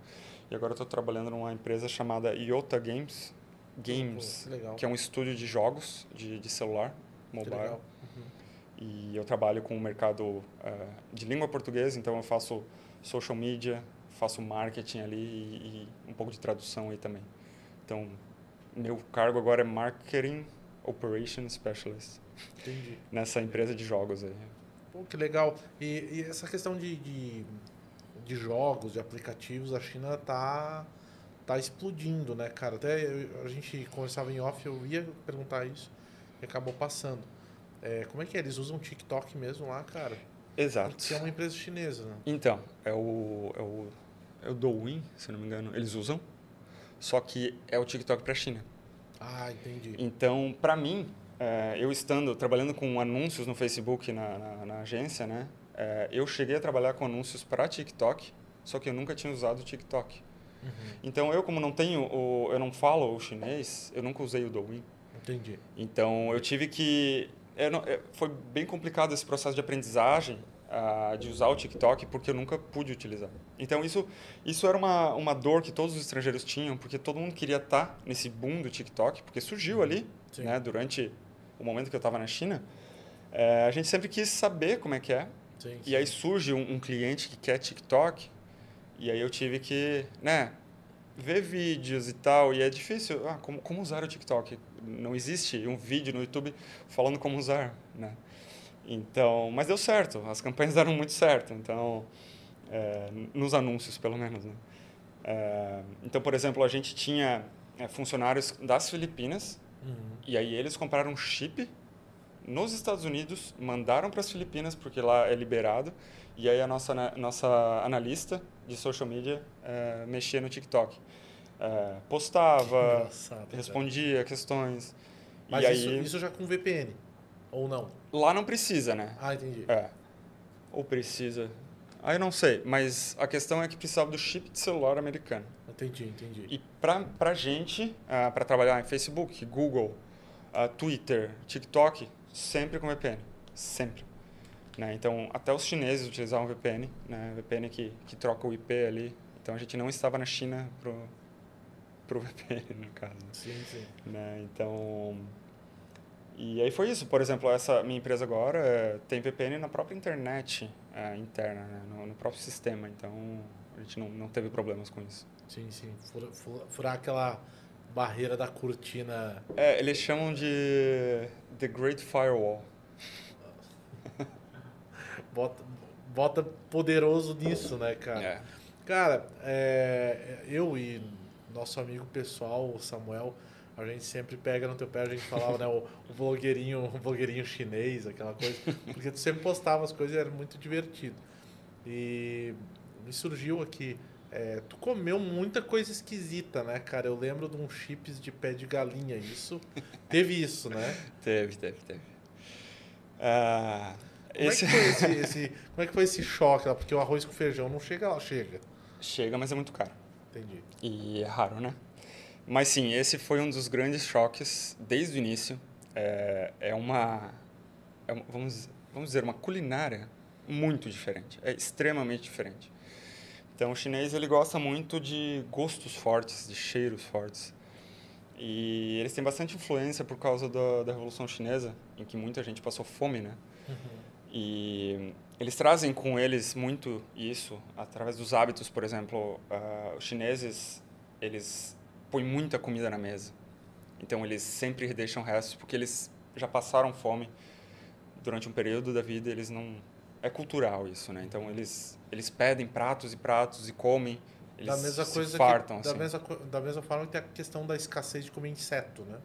E agora estou trabalhando numa empresa chamada Iota Games. Games, Pô, que que é um estúdio de jogos de, de celular, mobile. E eu trabalho com o mercado eh, de língua portuguesa, então eu faço social media, faço marketing ali e, e um pouco de tradução aí também. Então, meu cargo agora é Marketing Operation Specialist Entendi. nessa empresa de jogos aí. Pô, que legal. E, e essa questão de, de, de jogos, de aplicativos, a China tá, tá explodindo, né, cara? Até eu- a gente conversava em off, eu ia perguntar isso e acabou passando. É, como é que é? Eles usam TikTok mesmo lá, cara? Exato. Porque é uma empresa chinesa, né? Então, é o, é o, é o Douyin, se não me engano, eles usam, só que é o TikTok para a China. Ah, entendi. Então, para mim, eh, eu estando trabalhando com anúncios no Facebook na, na, na agência, né, eh, eu cheguei a trabalhar com anúncios para TikTok, só que eu nunca tinha usado o TikTok. Uhum. Então, eu como não tenho, o, eu não falo o chinês, eu nunca usei o Douyin. Entendi. Então, eu tive que eu não- é, foi bem complicado esse processo de aprendizagem ah, de usar o TikTok porque eu nunca pude utilizar. Então isso isso era uma, uma dor que todos os estrangeiros tinham porque todo mundo queria estar nesse boom do TikTok porque surgiu ali, Sim. né, durante o momento que eu estava na China. É, a gente sempre quis saber como é que é Sim, e aí surge um, um cliente que quer TikTok e aí eu tive que, né, ver vídeos e tal e é difícil. Ah, como, como usar o TikTok? Não existe um vídeo no YouTube falando como usar, né? Então, mas deu certo. As campanhas deram muito certo. Então, é, nos anúncios pelo menos, né? É, então, por exemplo, a gente tinha é, funcionários das Filipinas Uhum. e aí eles compraram um chip nos Estados Unidos, mandaram para as Filipinas porque lá é liberado. E aí a nossa nossa analista de social media eh, mexia no TikTok, Eh, postava, Engraçado, cara. respondia questões. Mas e aí isso, isso já com VPN? Ou não? lá não precisa, né? Ah, entendi. É. Ou precisa? Ah, eu não sei, mas a questão é que precisava do chip de celular americano. Entendi, entendi. E pra, pra gente, ah, para trabalhar em Facebook, Google, ah, Twitter, TikTok, sempre com VPN. Sempre. Né? Então, até os chineses utilizavam VPN, né? VPN que, que troca o IP ali. Então, a gente não estava na China pro, pro VPN, no caso. Sim, sim. Né? Então... E aí foi isso. Por exemplo, essa minha empresa agora eh, tem VPN na própria internet eh, interna, né? no, no próprio sistema. Então, a gente não, não teve problemas com isso. Sim, sim. Fura- fura- furar aquela barreira da cortina. É, eles chamam de The Great Firewall. Bota, bota poderoso nisso, né, cara? É. Cara, é, eu e nosso amigo pessoal, o Samuel, a gente sempre pega no teu pé, a gente falava, né, o, o blogueirinho, o blogueirinho chinês, aquela coisa, porque tu sempre postava as coisas e era muito divertido. E me surgiu aqui, é, tu comeu muita coisa esquisita, né, cara? Eu lembro de uns chips de pé de galinha, isso, teve isso, né? Teve, teve, teve. Ah, Como esse é que foi esse, esse- como é que foi esse choque lá? Porque o arroz com feijão não chega lá, chega. chega, mas é muito caro. Entendi. E é raro, né? Mas sim, esse foi um dos grandes choques desde o início. É, é uma, é uma- vamos, vamos dizer, uma culinária muito diferente. É extremamente diferente. Então, o chinês ele gosta muito de gostos fortes, de cheiros fortes. E eles têm bastante influência por causa da, da Revolução Chinesa, em que muita gente passou fome, né? E eles trazem com eles muito isso através dos hábitos, por exemplo, ah, os chineses eles põem muita comida na mesa, então eles sempre deixam restos porque eles já passaram fome durante um período da vida eles não é cultural isso, né? Então eles eles pedem pratos e pratos e comem, eles da mesma coisa fartam que, da, assim. mesma, da mesma forma que tem a questão da escassez de comer inseto, né?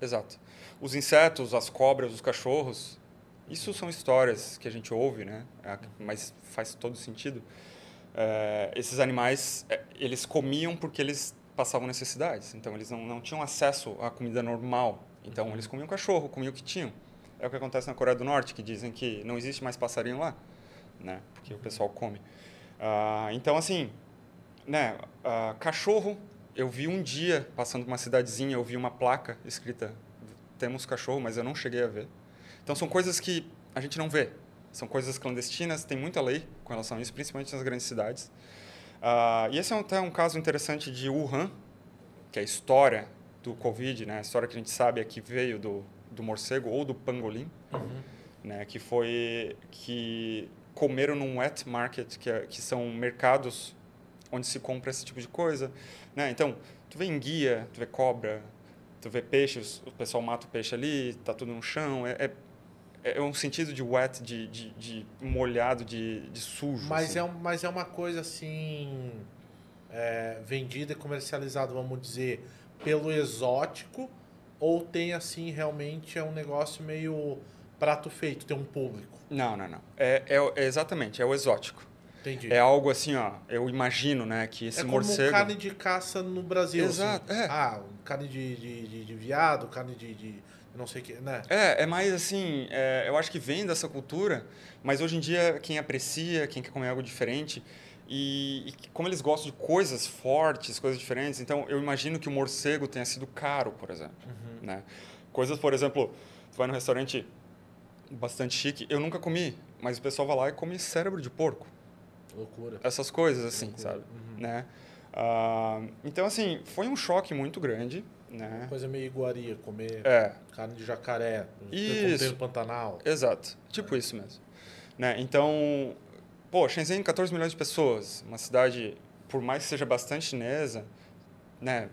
Exato. Os insetos, as cobras, os cachorros, isso são histórias que a gente ouve, né? É, Mas faz todo sentido. É, esses animais, é, eles comiam porque eles passavam necessidades. Então, eles não, não tinham acesso à comida normal. Então, eles comiam cachorro, comiam o que tinham. É o que acontece na Coreia do Norte, que dizem que não existe mais passarinho lá, né? Porque o pessoal come. Ah, então, assim, né? ah, cachorro, eu vi um dia, passando uma cidadezinha, eu vi uma placa escrita temos cachorro, mas eu não cheguei a ver. Então são coisas que a gente não vê. São coisas clandestinas, tem muita lei com relação a isso, principalmente nas grandes cidades. Ah, e esse é um, até um caso interessante de Wuhan, que é a história do Covid, né? A história que a gente sabe é que veio do, do morcego ou do pangolim, né? Que foi que comeram num wet market, que, é, que são mercados onde se compra esse tipo de coisa, né? Então, tu vê enguia, tu vê cobra, tu vê peixes, o pessoal mata o peixe ali, tá tudo no chão, é, é, é um sentido de wet, de, de, de molhado, de, de sujo. Mas, assim. é, mas é uma coisa assim. é, vendida e comercializada, vamos dizer, pelo exótico, ou tem assim realmente é um negócio meio prato feito, tem um público. Não, não, não. É, é, é exatamente, é o exótico. Entendi. É algo assim, ó, eu imagino, né, que esse É como morcego... carne de caça no Brasil. Exato, assim. é. Ah, carne de, de, de, de viado, carne de, de não sei o que, né? É, é mais assim, é, eu acho que vem dessa cultura, mas hoje em dia quem aprecia, quem quer comer algo diferente, e, e como eles gostam de coisas fortes, coisas diferentes, então eu imagino que o morcego tenha sido caro, por exemplo. Né? Coisas, por exemplo, tu vai num restaurante bastante chique, eu nunca comi, mas o pessoal vai lá e come cérebro de porco. Loucura. Essas coisas assim, Loucura. sabe? Uhum. Né? Ah, então, assim, foi um choque muito grande, né? Coisa meio iguaria, comer É, carne de jacaré, Isso. pantanal. Exato, tipo isso mesmo. Né? Então, pô, Shenzhen, 14 milhões de pessoas, uma cidade, por mais que seja bastante chinesa, né,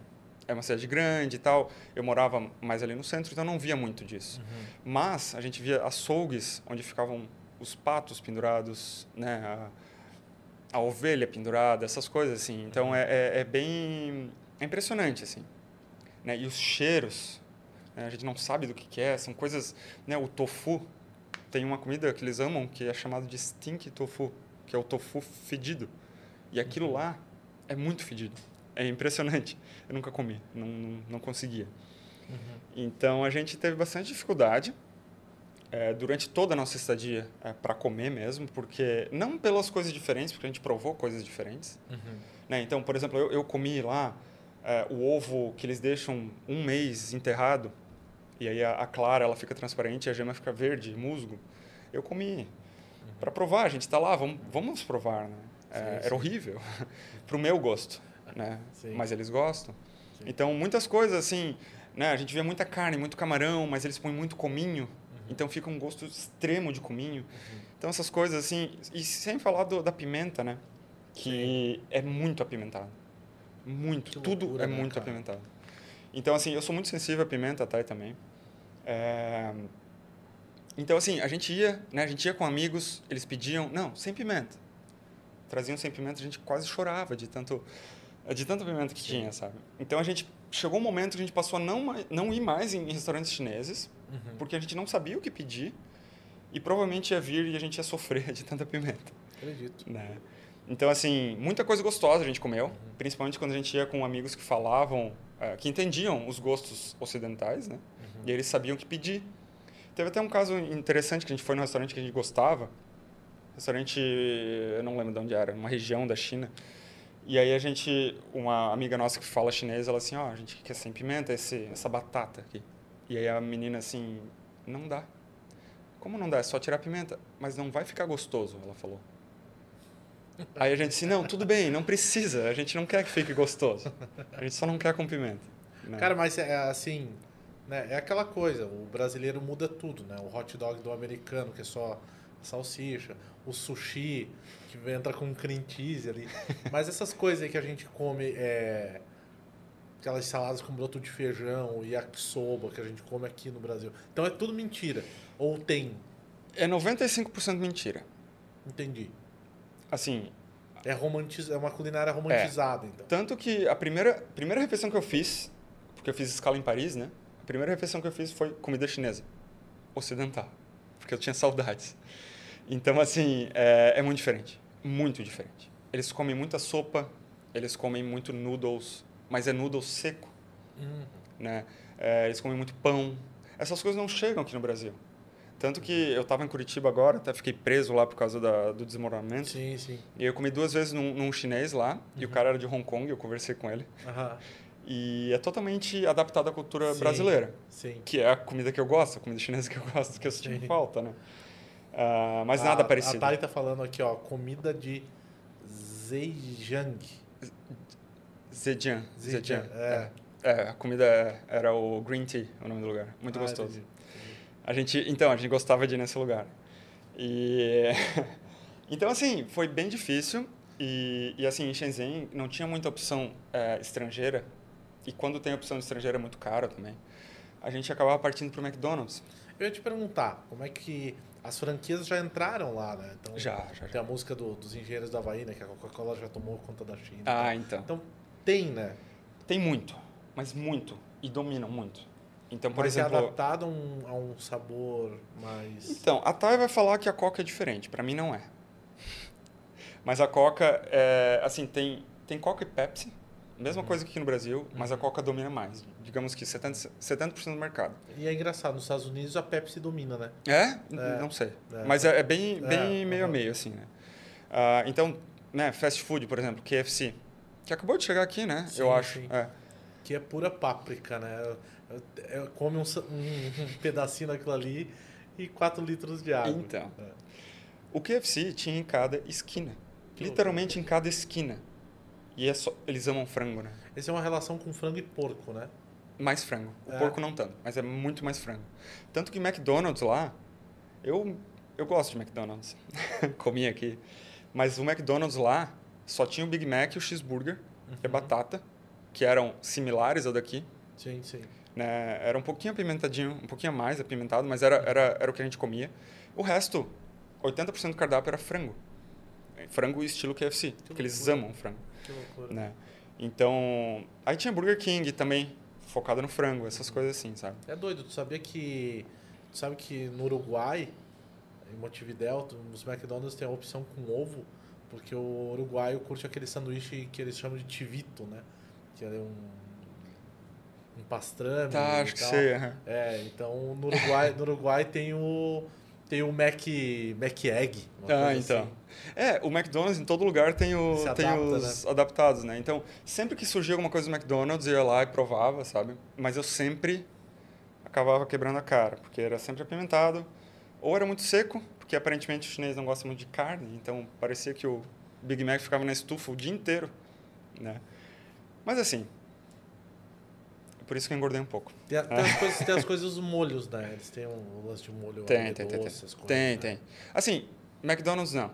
é uma cidade grande e tal. Eu morava mais ali no centro, então não via muito disso. Mas a gente via açougues onde ficavam os patos pendurados, né, a, a ovelha pendurada, essas coisas assim. Então é, é, é bem é impressionante assim, né? E os cheiros, né, a gente não sabe do que, que é, são coisas, né? O tofu tem uma comida que eles amam que é chamado de stink tofu, que é o tofu fedido. E aquilo lá é muito fedido. É impressionante. Eu nunca comi, não, não, não conseguia. Então a gente teve bastante dificuldade é, durante toda a nossa estadia é, para comer mesmo, porque não pelas coisas diferentes, porque a gente provou coisas diferentes. Né? Então, por exemplo, eu, eu comi lá é, o ovo que eles deixam um mês enterrado e aí a, a clara ela fica transparente e a gema fica verde, musgo. Eu comi para provar. A gente está lá, vamos, vamos provar. Né? É, Sim, sim. Era horrível para o meu gosto, né? Sim. Mas eles gostam. Então muitas coisas assim, né? A gente vê muita carne, muito camarão, mas eles põem muito cominho. Uhum. Então fica um gosto extremo de cominho. Então essas coisas assim, e sem falar do- da pimenta, né? Que é muito apimentado. Muito, Que tudo loucura, é né, muito cara? apimentado. Então assim, eu sou muito sensível à pimenta, Thay também. É, Então assim, a gente ia, né? A gente ia com amigos, eles pediam, não, sem pimenta. Traziam sem pimenta, a gente quase chorava de tanto de tanta pimenta que tinha, sabe? Então a gente chegou um momento que a gente passou a não não ir mais em restaurantes chineses, Uhum. porque a gente não sabia o que pedir e provavelmente ia vir e a gente ia sofrer de tanta pimenta, Acredito. né? Então assim, muita coisa gostosa a gente comeu, principalmente quando a gente ia com amigos que falavam, eh, que entendiam os gostos ocidentais, né? E eles sabiam o que pedir. Teve até um caso interessante que a gente foi num restaurante que a gente gostava, restaurante, eu não lembro de onde era, uma região da China. E aí a gente, uma amiga nossa que fala chinês, ela assim, ó, a gente quer sem pimenta esse, essa batata aqui. E aí a menina assim, não dá. Como não dá? É só tirar a pimenta. Mas não vai ficar gostoso, ela falou. Aí a gente disse, não, tudo bem, não precisa. A gente não quer que fique gostoso. A gente só não quer com pimenta. né? Cara, mas é assim, né? É aquela coisa, o brasileiro muda tudo, né? O hot dog do americano, que é só salsicha, o sushi, que entra com cream cheese ali. Mas essas coisas aí que a gente come, é, aquelas saladas com broto de feijão, yakisoba que a gente come aqui no Brasil. Então é tudo mentira. Ou tem. É 95% mentira. Entendi. Assim, É, romantiz... é uma culinária romantizada, então. tanto que a primeira, primeira refeição que eu fiz, porque eu fiz escala em Paris, né? A primeira refeição que eu fiz foi comida chinesa, ocidental, porque eu tinha saudades. Então, assim, é, é muito diferente. Muito diferente. Eles comem muita sopa, eles comem muito noodles, mas é noodles seco, Hum. né? É, eles comem muito pão. Essas coisas não chegam aqui no Brasil. Tanto que eu estava em Curitiba agora, até fiquei preso lá por causa da, do desmoronamento. Sim, sim. E eu comi duas vezes num, num chinês lá, e o cara era de Hong Kong, eu conversei com ele. Aham. E é totalmente adaptado à cultura Sim. brasileira, Sim. que é a comida que eu gosto, a comida chinesa que eu gosto, que eu senti Sim. falta, né? Ah, mas A- nada A parecido. Thay tá falando aqui, ó, comida de Zhejiang. Zhejiang. Zhejiang, Zhejiang. é. É, a comida é- era o Green Tea, o nome do lugar. Muito Ah, gostoso. A gente, então, a gente gostava de ir nesse lugar. E então assim, foi bem difícil e, e assim, em Shenzhen não tinha muita opção eh, estrangeira. E quando tem opção estrangeira é muito caro também. A gente acabava partindo para o McDonald's. Eu ia te perguntar, como é que as franquias já entraram lá, né? Então, Já, já, já. Tem a música do- dos engenheiros da Havaí, né? Que a Coca-Cola já tomou conta da China. Ah, então. Então, tem, né? Tem muito, mas muito e dominam muito. Então, por Mas é exemplo, adaptado a um, a um sabor mais... Então, a Thay vai falar que a Coca é diferente. Para mim, não é. Mas a Coca, é, assim, tem, tem Coca e Pepsi. Mesma Uhum. coisa que aqui no Brasil, mas a Coca domina mais. Digamos que 70%, 70 do mercado. E é engraçado, nos Estados Unidos a Pepsi domina, né? É? É. Não sei. É. Mas é, é bem, É, bem meio a aham. meio, assim, né? Ah, então, né, fast food, por exemplo, KFC. Que acabou de chegar aqui, né? Sim, Eu acho. É. Que é pura páprica, né? Come um, um- um pedacinho daquilo ali e 4 litros de água. Então. É. O KFC tinha em cada esquina. Que Literalmente em cada esquina. E é só, eles amam frango, né? Essa é uma relação com frango e porco, né? Mais frango. O É. porco não tanto, mas é muito mais frango. Tanto que McDonald's lá, eu, eu gosto de McDonald's. Comi aqui. Mas o McDonald's lá só tinha o Big Mac e o cheeseburger, que é batata, que eram similares ao daqui. Sim, sim. Né? Era um pouquinho apimentadinho, um pouquinho mais apimentado, mas era, era, era o que a gente comia. O resto, 80% do cardápio era frango. Frango estilo KFC, porque eles amam frango Que loucura. né? Então, aí tinha Burger King também, focada no frango, essas coisas assim, sabe? É doido, tu sabia que. Tu sabe que no Uruguai, em Montevidéu, nos McDonald's tem a opção com ovo, porque o uruguaio curte aquele sanduíche que eles chamam de tivito, né? Que é um. Um pastrame. Tá, e acho que tal. sei. aham. É, então no Uruguai, no Uruguai tem o. Tem o Mac, Mac Egg. Ah, então. assim. É, o McDonald's em todo lugar tem, o, Se tem adapta, os adaptados, né? Então, sempre que surgia alguma coisa do McDonald's, eu ia lá e provava, sabe? Mas eu sempre acabava quebrando a cara, porque era sempre apimentado, ou era muito seco, porque aparentemente o chinês não gosta muito de carne, então parecia que o Big Mac ficava na estufa o dia inteiro, né? Mas assim, por isso que eu engordei um pouco. Tem, tem as coisas, tem as coisas dos molhos, né? Eles têm um lance de molho Tem, tem, tem. Tem, agridoce, essas coisas, tem, né? tem. Assim, McDonald's não.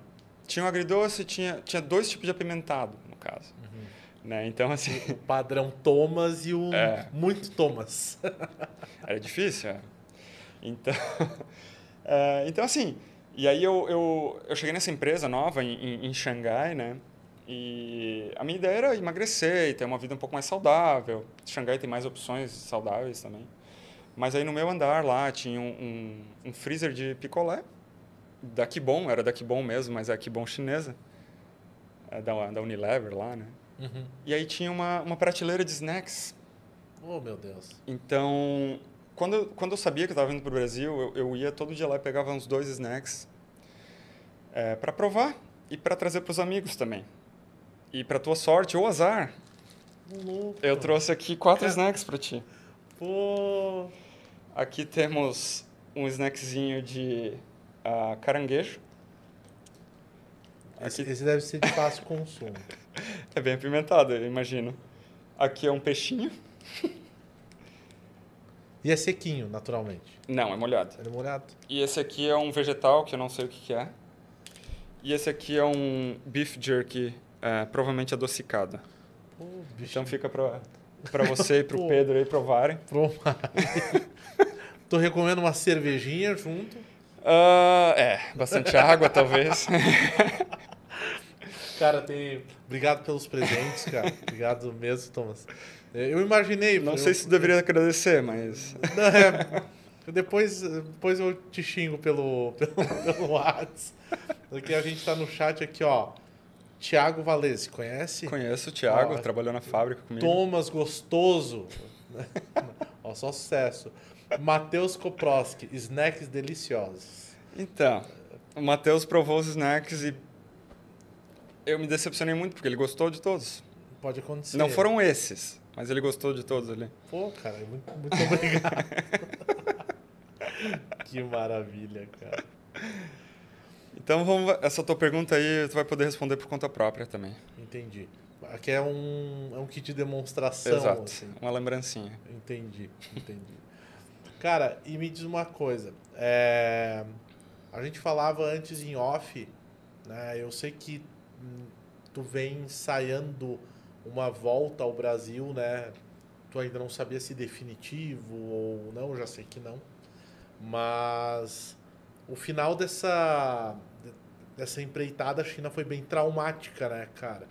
Tinha o agridoce, tinha, tinha dois tipos de apimentado, no caso. Né? Então, assim, O padrão Thomas e o É. muito Thomas. era difícil. é. Então, é, então, assim, e aí eu, eu, eu cheguei nessa empresa nova em, em, em Xangai, né? E a minha ideia era emagrecer e ter uma vida um pouco mais saudável. Xangai tem mais opções saudáveis também. Mas aí no meu andar lá tinha um, um, um freezer de picolé, da Kibon, era da Kibon mesmo, mas é a Kibon chinesa, é da, da Unilever lá, né? Uhum. E aí tinha uma, uma prateleira de snacks Oh, meu Deus. então, quando, eu- quando eu sabia que eu estava vindo para o Brasil, eu, eu ia todo dia lá e pegava uns dois snacks para provar e para trazer para os amigos também. E para tua sorte ou azar, Louco. eu trouxe aqui quatro É. snacks para ti. Pô. Aqui temos um snackzinho de ah, caranguejo. Esse, Aqui esse deve ser de fácil consumo. é bem apimentado, eu imagino. Aqui é um peixinho. E é sequinho, naturalmente. Não, é molhado. É molhado. E esse aqui é um vegetal, que eu não sei o que, que é. E esse aqui é um beef jerky, é, provavelmente bicho. Então fica pra, pra você e pro Pô. Pedro aí provarem. Pro- Tu recomenda uma cervejinha junto? Ah, é, bastante água, talvez. Cara, tem. Obrigado pelos presentes, cara. Obrigado mesmo, Thomas. É, Eu imaginei. Não eu- sei se deveria agradecer, mas. Não, é, depois, depois eu te xingo pelo, pelo, pelo WhatsApp. Porque a gente tá no chat aqui, ó. Tiago Valese, conhece? Conheço o Thiago, Ó, trabalhou na fábrica comigo. Thomas Gostoso. ó, só sucesso. Matheus Koproski, snacks deliciosos. Então, o Matheus provou os snacks e eu me decepcionei muito, porque ele gostou de todos. Pode acontecer. Não foram esses, mas ele gostou de todos ali. Pô, cara, muito, muito obrigado. que maravilha, cara. Então, vamos, essa tua pergunta aí, tu vai poder responder por conta própria também. Entendi. Aqui é um, é um kit de demonstração. Exato, assim. uma lembrancinha. Entendi, entendi. Cara, e me diz uma coisa. é, a gente falava antes em off, né? Eu sei que hum, tu vem ensaiando uma volta ao Brasil, né? Tu ainda não sabia se definitivo ou não, já sei que não. Mas o final dessa, dessa empreitada, a China foi bem traumática, né, cara?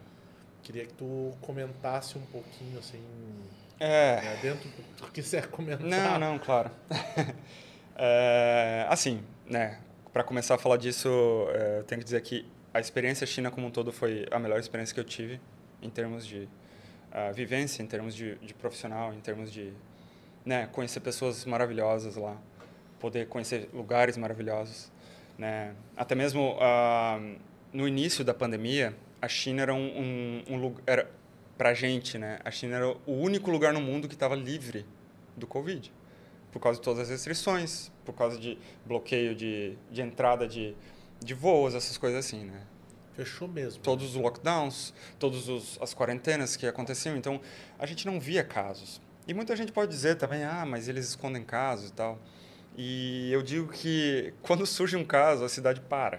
Queria que tu comentasse um pouquinho, assim, É. né, dentro do que tu quiser comentar. Não, não, claro. É, assim, né, para começar a falar disso, é, eu tenho que dizer que a experiência China como um todo foi a melhor experiência que eu tive em termos de ah, vivência, em termos de, de profissional, em termos de né, conhecer pessoas maravilhosas lá, poder conhecer lugares maravilhosos, né? Até mesmo ah, no início da pandemia, a China era um, um, um lugar para gente, né? A China era o único lugar no mundo que estava livre do Covid, por causa de todas as restrições, por causa de bloqueio de, de entrada de, de voos, essas coisas assim, né? Fechou mesmo. Todos os lockdowns, todas as quarentenas que aconteciam, então a gente não via casos. E muita gente pode dizer também, ah, mas eles escondem casos e tal. E eu digo que quando surge um caso, a cidade para.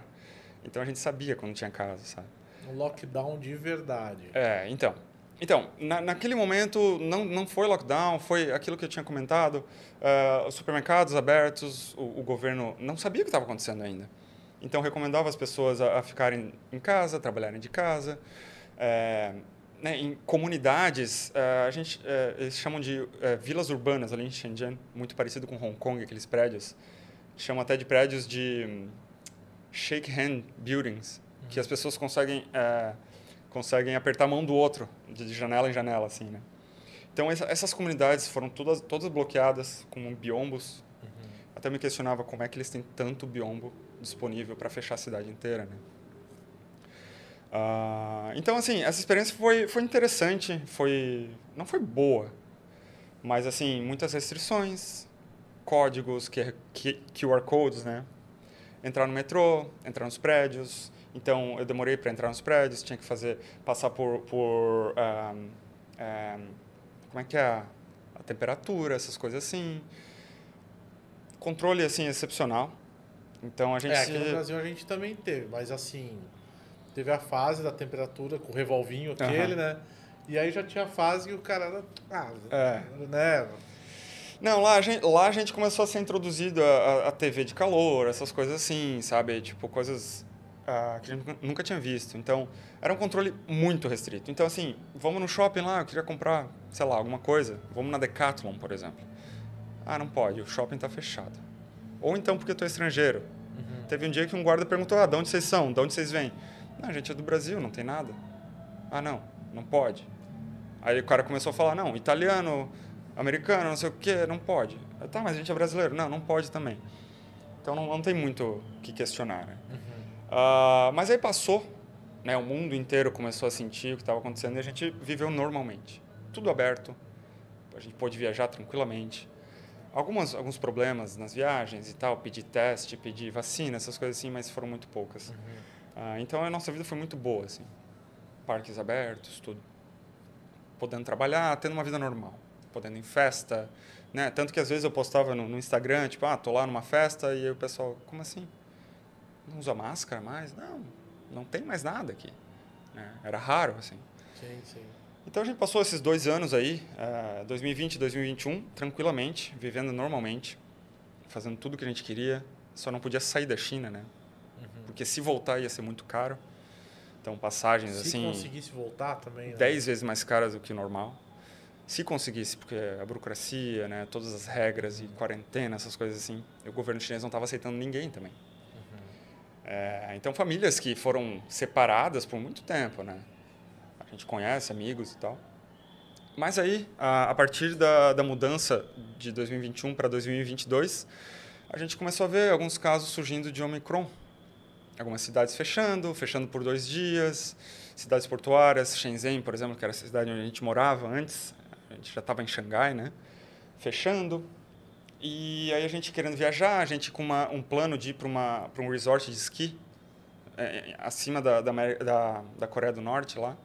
Então a gente sabia quando tinha caso, sabe? Um lockdown de verdade. É, então. Então, na, naquele momento não, não foi lockdown, foi aquilo que eu tinha comentado, ah, os supermercados abertos, o, o governo não sabia o que estava acontecendo ainda. Então, recomendava as pessoas a, a ficarem em casa, trabalharem de casa. É, né, em comunidades, eh, a gente, eh, eles chamam de eh, vilas urbanas ali em Shenzhen, muito parecido com Hong Kong, aqueles prédios. Chamam até de prédios de hum, shake hand buildings, que as pessoas conseguem conseguem apertar a mão do outro de de janela em janela assim, né? Então essa, essas comunidades foram todas todas bloqueadas com biombos. Até me questionava como é que eles têm tanto biombo disponível para fechar a cidade inteira, né? Ah, então assim essa experiência foi foi interessante, foi não foi boa, mas assim muitas restrições, códigos, QR, QR codes, né? Entrar no metrô, entrar nos prédios. Então eu demorei para entrar nos prédios, tinha que fazer passar por por ah, ah, como é que é a, a temperatura, essas coisas assim. Controle assim excepcional. Então a gente É, aqui no Brasil a gente também teve, mas assim, teve a fase da temperatura com o revolvinho aquele, né? E aí já tinha a fase que o cara era. Ah, É. né? Não, lá a gente, lá a gente começou a ser introduzido a, a, TV de calor, essas coisas assim, sabe? Tipo, coisas ah, que a gente nunca, tinha visto. Então, era um controle muito restrito. Então, assim, vamos no shopping lá, eu queria comprar, sei lá, alguma coisa. Vamos na Decathlon, por exemplo. Ah, não pode, o shopping está fechado. Ou então porque eu estou estrangeiro. Teve um dia que um guarda perguntou, ah, de onde vocês são? De onde vocês vêm? Não, a gente é do Brasil, não tem nada. Ah, não, não pode. Aí o cara começou a falar, não, italiano, americano, não sei o quê, não pode. Eu, tá, mas a gente é brasileiro. Não, não pode também. Então não, não tem muito o que questionar, né? Ah, mas aí passou, né? O mundo inteiro começou a sentir o que estava acontecendo e a gente viveu normalmente. Tudo aberto, a gente pôde viajar tranquilamente. Algumas, alguns problemas nas viagens e tal, pedir teste, pedir vacina, essas coisas assim, mas foram muito poucas. Ah, então a nossa vida foi muito boa, assim. Parques abertos, tudo. Podendo trabalhar, tendo uma vida normal. Podendo ir em festa, né? Tanto que às vezes eu postava no, no Instagram, tipo, ah, tô lá numa festa e aí o pessoal, como assim? Não usa máscara mais? Não, não tem mais nada aqui. né? Era raro, assim. Sim, sim. Então a gente passou esses dois anos aí, eh, 2020 e 2021, tranquilamente, vivendo normalmente, fazendo tudo que a gente queria, só não podia sair da China, né? Uhum. Porque se voltar ia ser muito caro. Então, passagens Se assim, conseguisse voltar também. né? 10 vezes mais caras do que o normal. Se conseguisse, porque a burocracia, né, todas as regras e quarentena, essas coisas assim, o governo chinês não estava aceitando ninguém também. É, então, famílias que foram separadas por muito tempo, né? A gente conhece amigos e tal. Mas aí, a, a partir da, da mudança de 2021 para 2022, a gente começou a ver alguns casos surgindo de Omicron. Algumas cidades fechando, fechando por dois dias. Cidades portuárias, Shenzhen, por exemplo, que era a cidade onde a gente morava antes, a gente já estava em Xangai, né? Fechando. E aí a gente querendo viajar, a gente com uma, um plano de ir para um resort de esqui, é, acima da, da, da, da Coreia do Norte lá.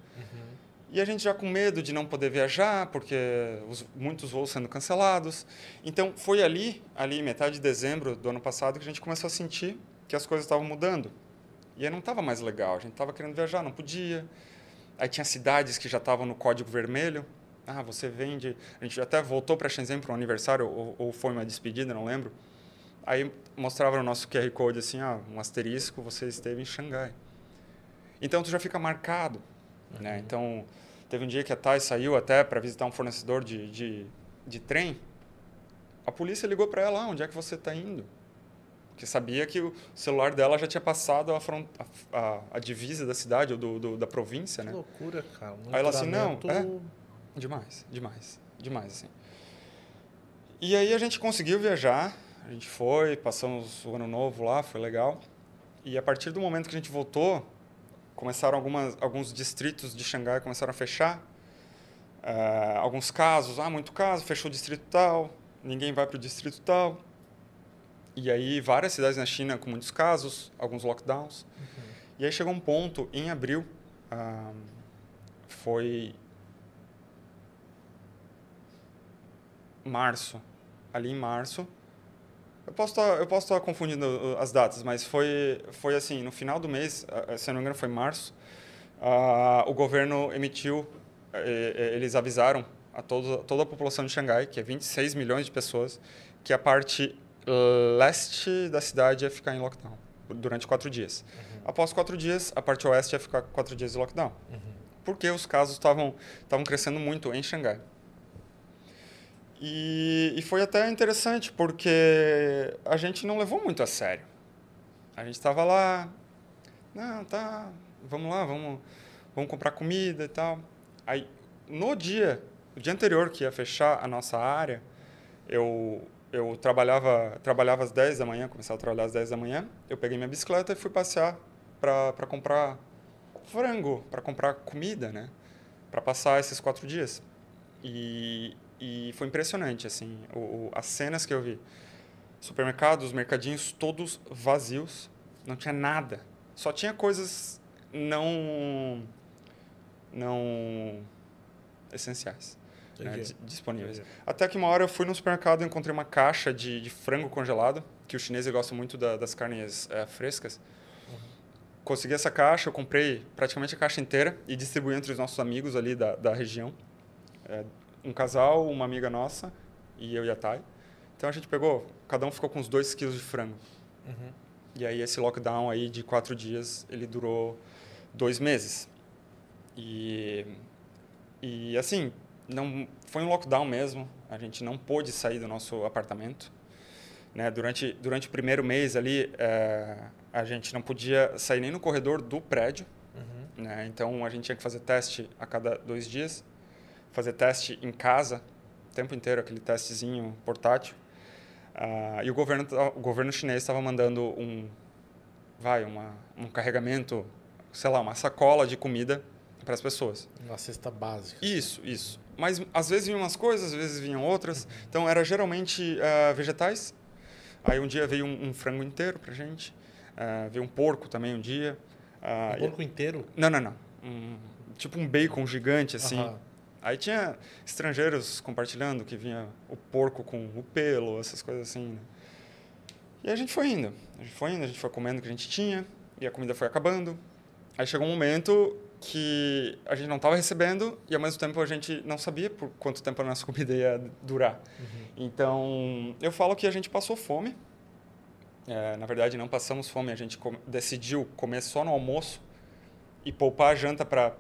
E a gente já com medo de não poder viajar, porque os, muitos voos sendo cancelados. Então, foi ali, ali metade de dezembro do ano passado, que a gente começou a sentir que as coisas estavam mudando. E aí não estava mais legal, a gente estava querendo viajar, não podia. Aí tinha cidades que já estavam no código vermelho. Ah, você vende... A gente até voltou para Shenzhen para um aniversário, ou, ou foi uma despedida, não lembro. Aí mostrava no nosso QR Code assim, ah, um asterisco, você esteve em Xangai. Então, tu já fica marcado. Né? Então, teve um dia que a Thais saiu até para visitar um fornecedor de, de, de trem. A polícia ligou para ela, ah, onde é que você está indo? Porque sabia que o celular dela já tinha passado a, front, a, a, a divisa da cidade ou do, do, da província, Que né? loucura, cara. Um Aí ela assim, não, monitoramento- Demais, demais, demais, assim. E aí a gente conseguiu viajar, a gente foi, passamos o ano novo lá, foi legal. E a partir do momento que a gente voltou, começaram algumas, alguns distritos de Xangai começaram a fechar. Ah, alguns casos, ah, muito caso, fechou o distrito tal, ninguém vai para o distrito tal. E aí várias cidades na China com muitos casos, alguns lockdowns. E aí chegou um ponto, em abril, ah, foi março, ali em março. Eu posso estar, eu posso estar confundindo uh, as datas, mas foi, foi assim, no final do mês, uh, se eu não me engano foi março, ah, o governo emitiu, eh, eh, eles avisaram a todo, toda a população de Xangai, que é 26 milhões de pessoas, que a parte leste da cidade ia ficar em lockdown durante quatro dias. Após quatro dias, a parte oeste ia ficar quatro dias de lockdown. Porque os casos estavam estavam crescendo muito em Xangai. E, e foi até interessante, porque a gente não levou muito a sério. A gente estava lá, não, tá, vamos lá, vamos, vamos comprar comida e tal. Aí, no dia, o dia anterior que ia fechar a nossa área, eu, eu trabalhava, trabalhava às 10 da manhã, começava a trabalhar às 10 da manhã, eu peguei minha bicicleta e fui passear para comprar frango, para comprar comida, né? Para passar esses quatro dias. E, e foi impressionante, assim, o, o, as cenas que eu vi. Supermercados, mercadinhos, todos vazios, não tinha nada. Só tinha coisas não não essenciais né, Entendi. di- disponíveis. Até que uma hora eu fui no supermercado e encontrei uma caixa de, de frango congelado, que o chinês gosta muito da- das carnes eh, frescas. Consegui essa caixa, eu comprei praticamente a caixa inteira e distribuí entre os nossos amigos ali da, da região. Eh, um casal, uma amiga nossa e eu e a Thay. Então a gente pegou, cada um ficou com uns dois quilos de frango. Uhum. E aí esse lockdown aí de quatro dias, ele durou dois meses. E, e assim, não foi um lockdown mesmo. A gente não pôde sair do nosso apartamento. Né? Durante, durante o primeiro mês ali, eh, a gente não podia sair nem no corredor do prédio. Uhum. Né? Então a gente tinha que fazer teste a cada dois dias, fazer teste em casa, o tempo inteiro, aquele testezinho portátil. Ah, e o governo, o governo chinês estava mandando um, vai, uma, um carregamento, sei lá, uma sacola de comida para as pessoas. Uma cesta básica. Isso, isso. Mas às vezes vinham umas coisas, às vezes vinham outras. Então era geralmente ah, vegetais. Aí um dia veio um, um frango inteiro pra gente. Ah, veio um porco também um dia. Ah, Um e- porco inteiro? não, não, não. Um- tipo um bacon gigante, assim. Aham. Aí tinha estrangeiros compartilhando que vinha o porco com o pelo, essas coisas assim. né? E a gente foi indo. A gente foi indo, a gente foi comendo o que a gente tinha, e a comida foi acabando. Aí chegou um momento que a gente não estava recebendo e ao mesmo tempo a gente não sabia por quanto tempo a nossa comida ia durar. Então, eu falo que a gente passou fome. É, na verdade, não passamos fome. A gente decidiu comer só no almoço e poupar a janta para...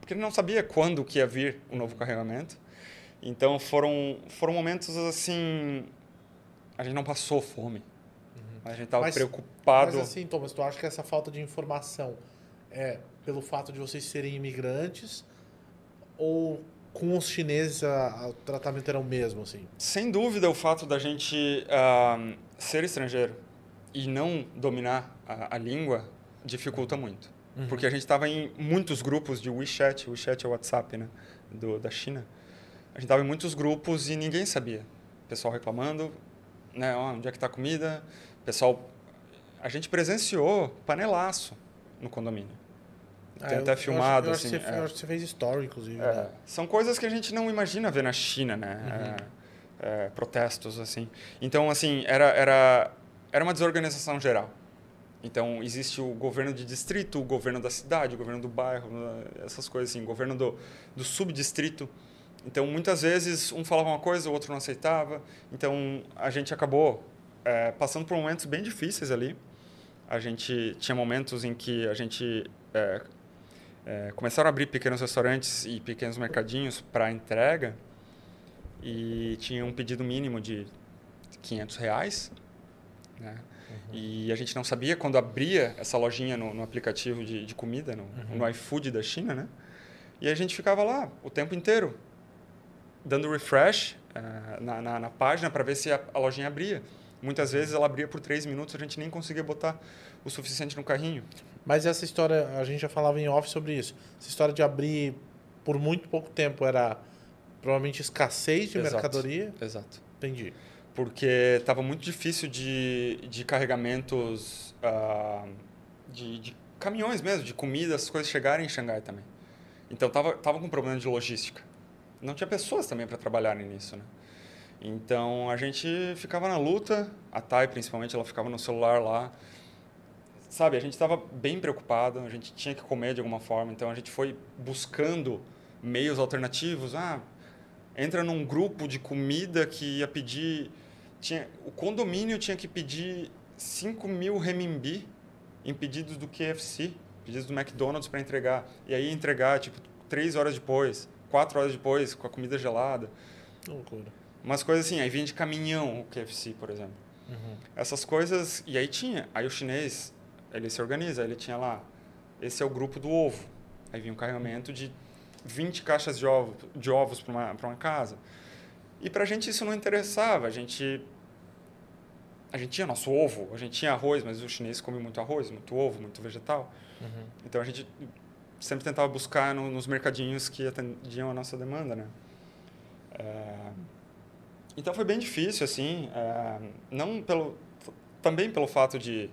Porque não sabia quando que ia vir o novo carregamento. Então, foram, foram momentos assim... A gente não passou fome. A gente estava preocupado. Mas assim, Thomas, tu acha que essa falta de informação é pelo fato de vocês serem imigrantes ou com os chineses a- a- o tratamento era o mesmo, assim? Sem dúvida, o fato da gente ah, ser estrangeiro e não dominar a, a língua dificulta muito. Porque a gente estava em muitos grupos de WeChat, WeChat é o WhatsApp né, do, da China. A gente estava em muitos grupos e ninguém sabia. Pessoal reclamando, né, onde é que está a comida? Pessoal, a gente presenciou panelaço no condomínio. Tem Ah, até eu- filmado, eu acho, assim. Eu acho, que você, é. eu acho que você fez story, inclusive. É, né? são coisas que a gente não imagina ver na China, né? É, é, protestos, assim. Então, assim, era, era, era uma desorganização geral. Então, existe o governo de distrito, o governo da cidade, o governo do bairro, essas coisas assim, o governo do, do subdistrito. Então, muitas vezes, um falava uma coisa, o outro não aceitava. Então, a gente acabou é, passando por momentos bem difíceis ali. A gente tinha momentos em que a gente é, é, começaram a abrir pequenos restaurantes e pequenos mercadinhos para entrega e tinha um pedido mínimo de 500 reais, né? E a gente não sabia quando abria essa lojinha no, no aplicativo de, de comida, no, no iFood da China, né? E a gente ficava lá o tempo inteiro, dando refresh eh, na, na, na página para ver se a, a lojinha abria. Muitas vezes ela abria por três minutos, a gente nem conseguia botar o suficiente no carrinho. Mas essa história, a gente já falava em off sobre isso. Essa história de abrir por muito pouco tempo era provavelmente escassez de Exato. mercadoria. Exato. Entendi. porque estava muito difícil de, de carregamentos ah, de, de caminhões mesmo, de comida, essas coisas chegarem em Xangai também. Então tava tava com problema de logística. Não tinha pessoas também para trabalharem nisso, né? Então a gente ficava na luta, a Thay principalmente, ela ficava no celular lá. Sabe, a gente estava bem preocupado, a gente tinha que comer de alguma forma, então a gente foi buscando meios alternativos. Ah, entra num grupo de comida que ia pedir. Tinha, o condomínio tinha que pedir 5 mil renminbi em pedidos do KFC, pedidos do McDonald's para entregar. E aí entregar, tipo, três horas depois, quatro horas depois, com a comida gelada. Loucura. Umas coisas assim, aí vinha de caminhão o KFC, por exemplo. Essas coisas. E aí tinha. Aí o chinês, ele se organiza, ele tinha lá. Esse é o grupo do ovo. Aí vinha um carregamento de 20 caixas de, ovo, de ovos para uma, pra uma casa. E pra gente isso não interessava. A gente. A gente tinha nosso ovo, a gente tinha arroz, mas o chinês come muito arroz, muito ovo, muito vegetal. Então a gente sempre tentava buscar no, nos mercadinhos que atendiam a nossa demanda, né? É, então foi bem difícil, assim, é, não pelo, também pelo fato de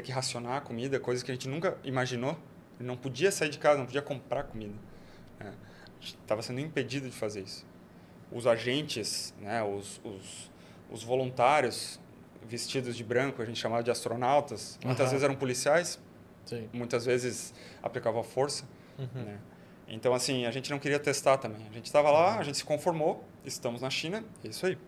ter que racionar a comida, coisas que a gente nunca imaginou. Não podia sair de casa, não podia comprar comida. né? A gente estava sendo impedido de fazer isso. Os agentes, né, os, os, os voluntários vestidos de branco, a gente chamava de astronautas, muitas Aham. vezes eram policiais, Sim. muitas vezes aplicavam força. Né? Então, assim, a gente não queria testar também. A gente estava lá, a gente se conformou, estamos na China, é isso aí.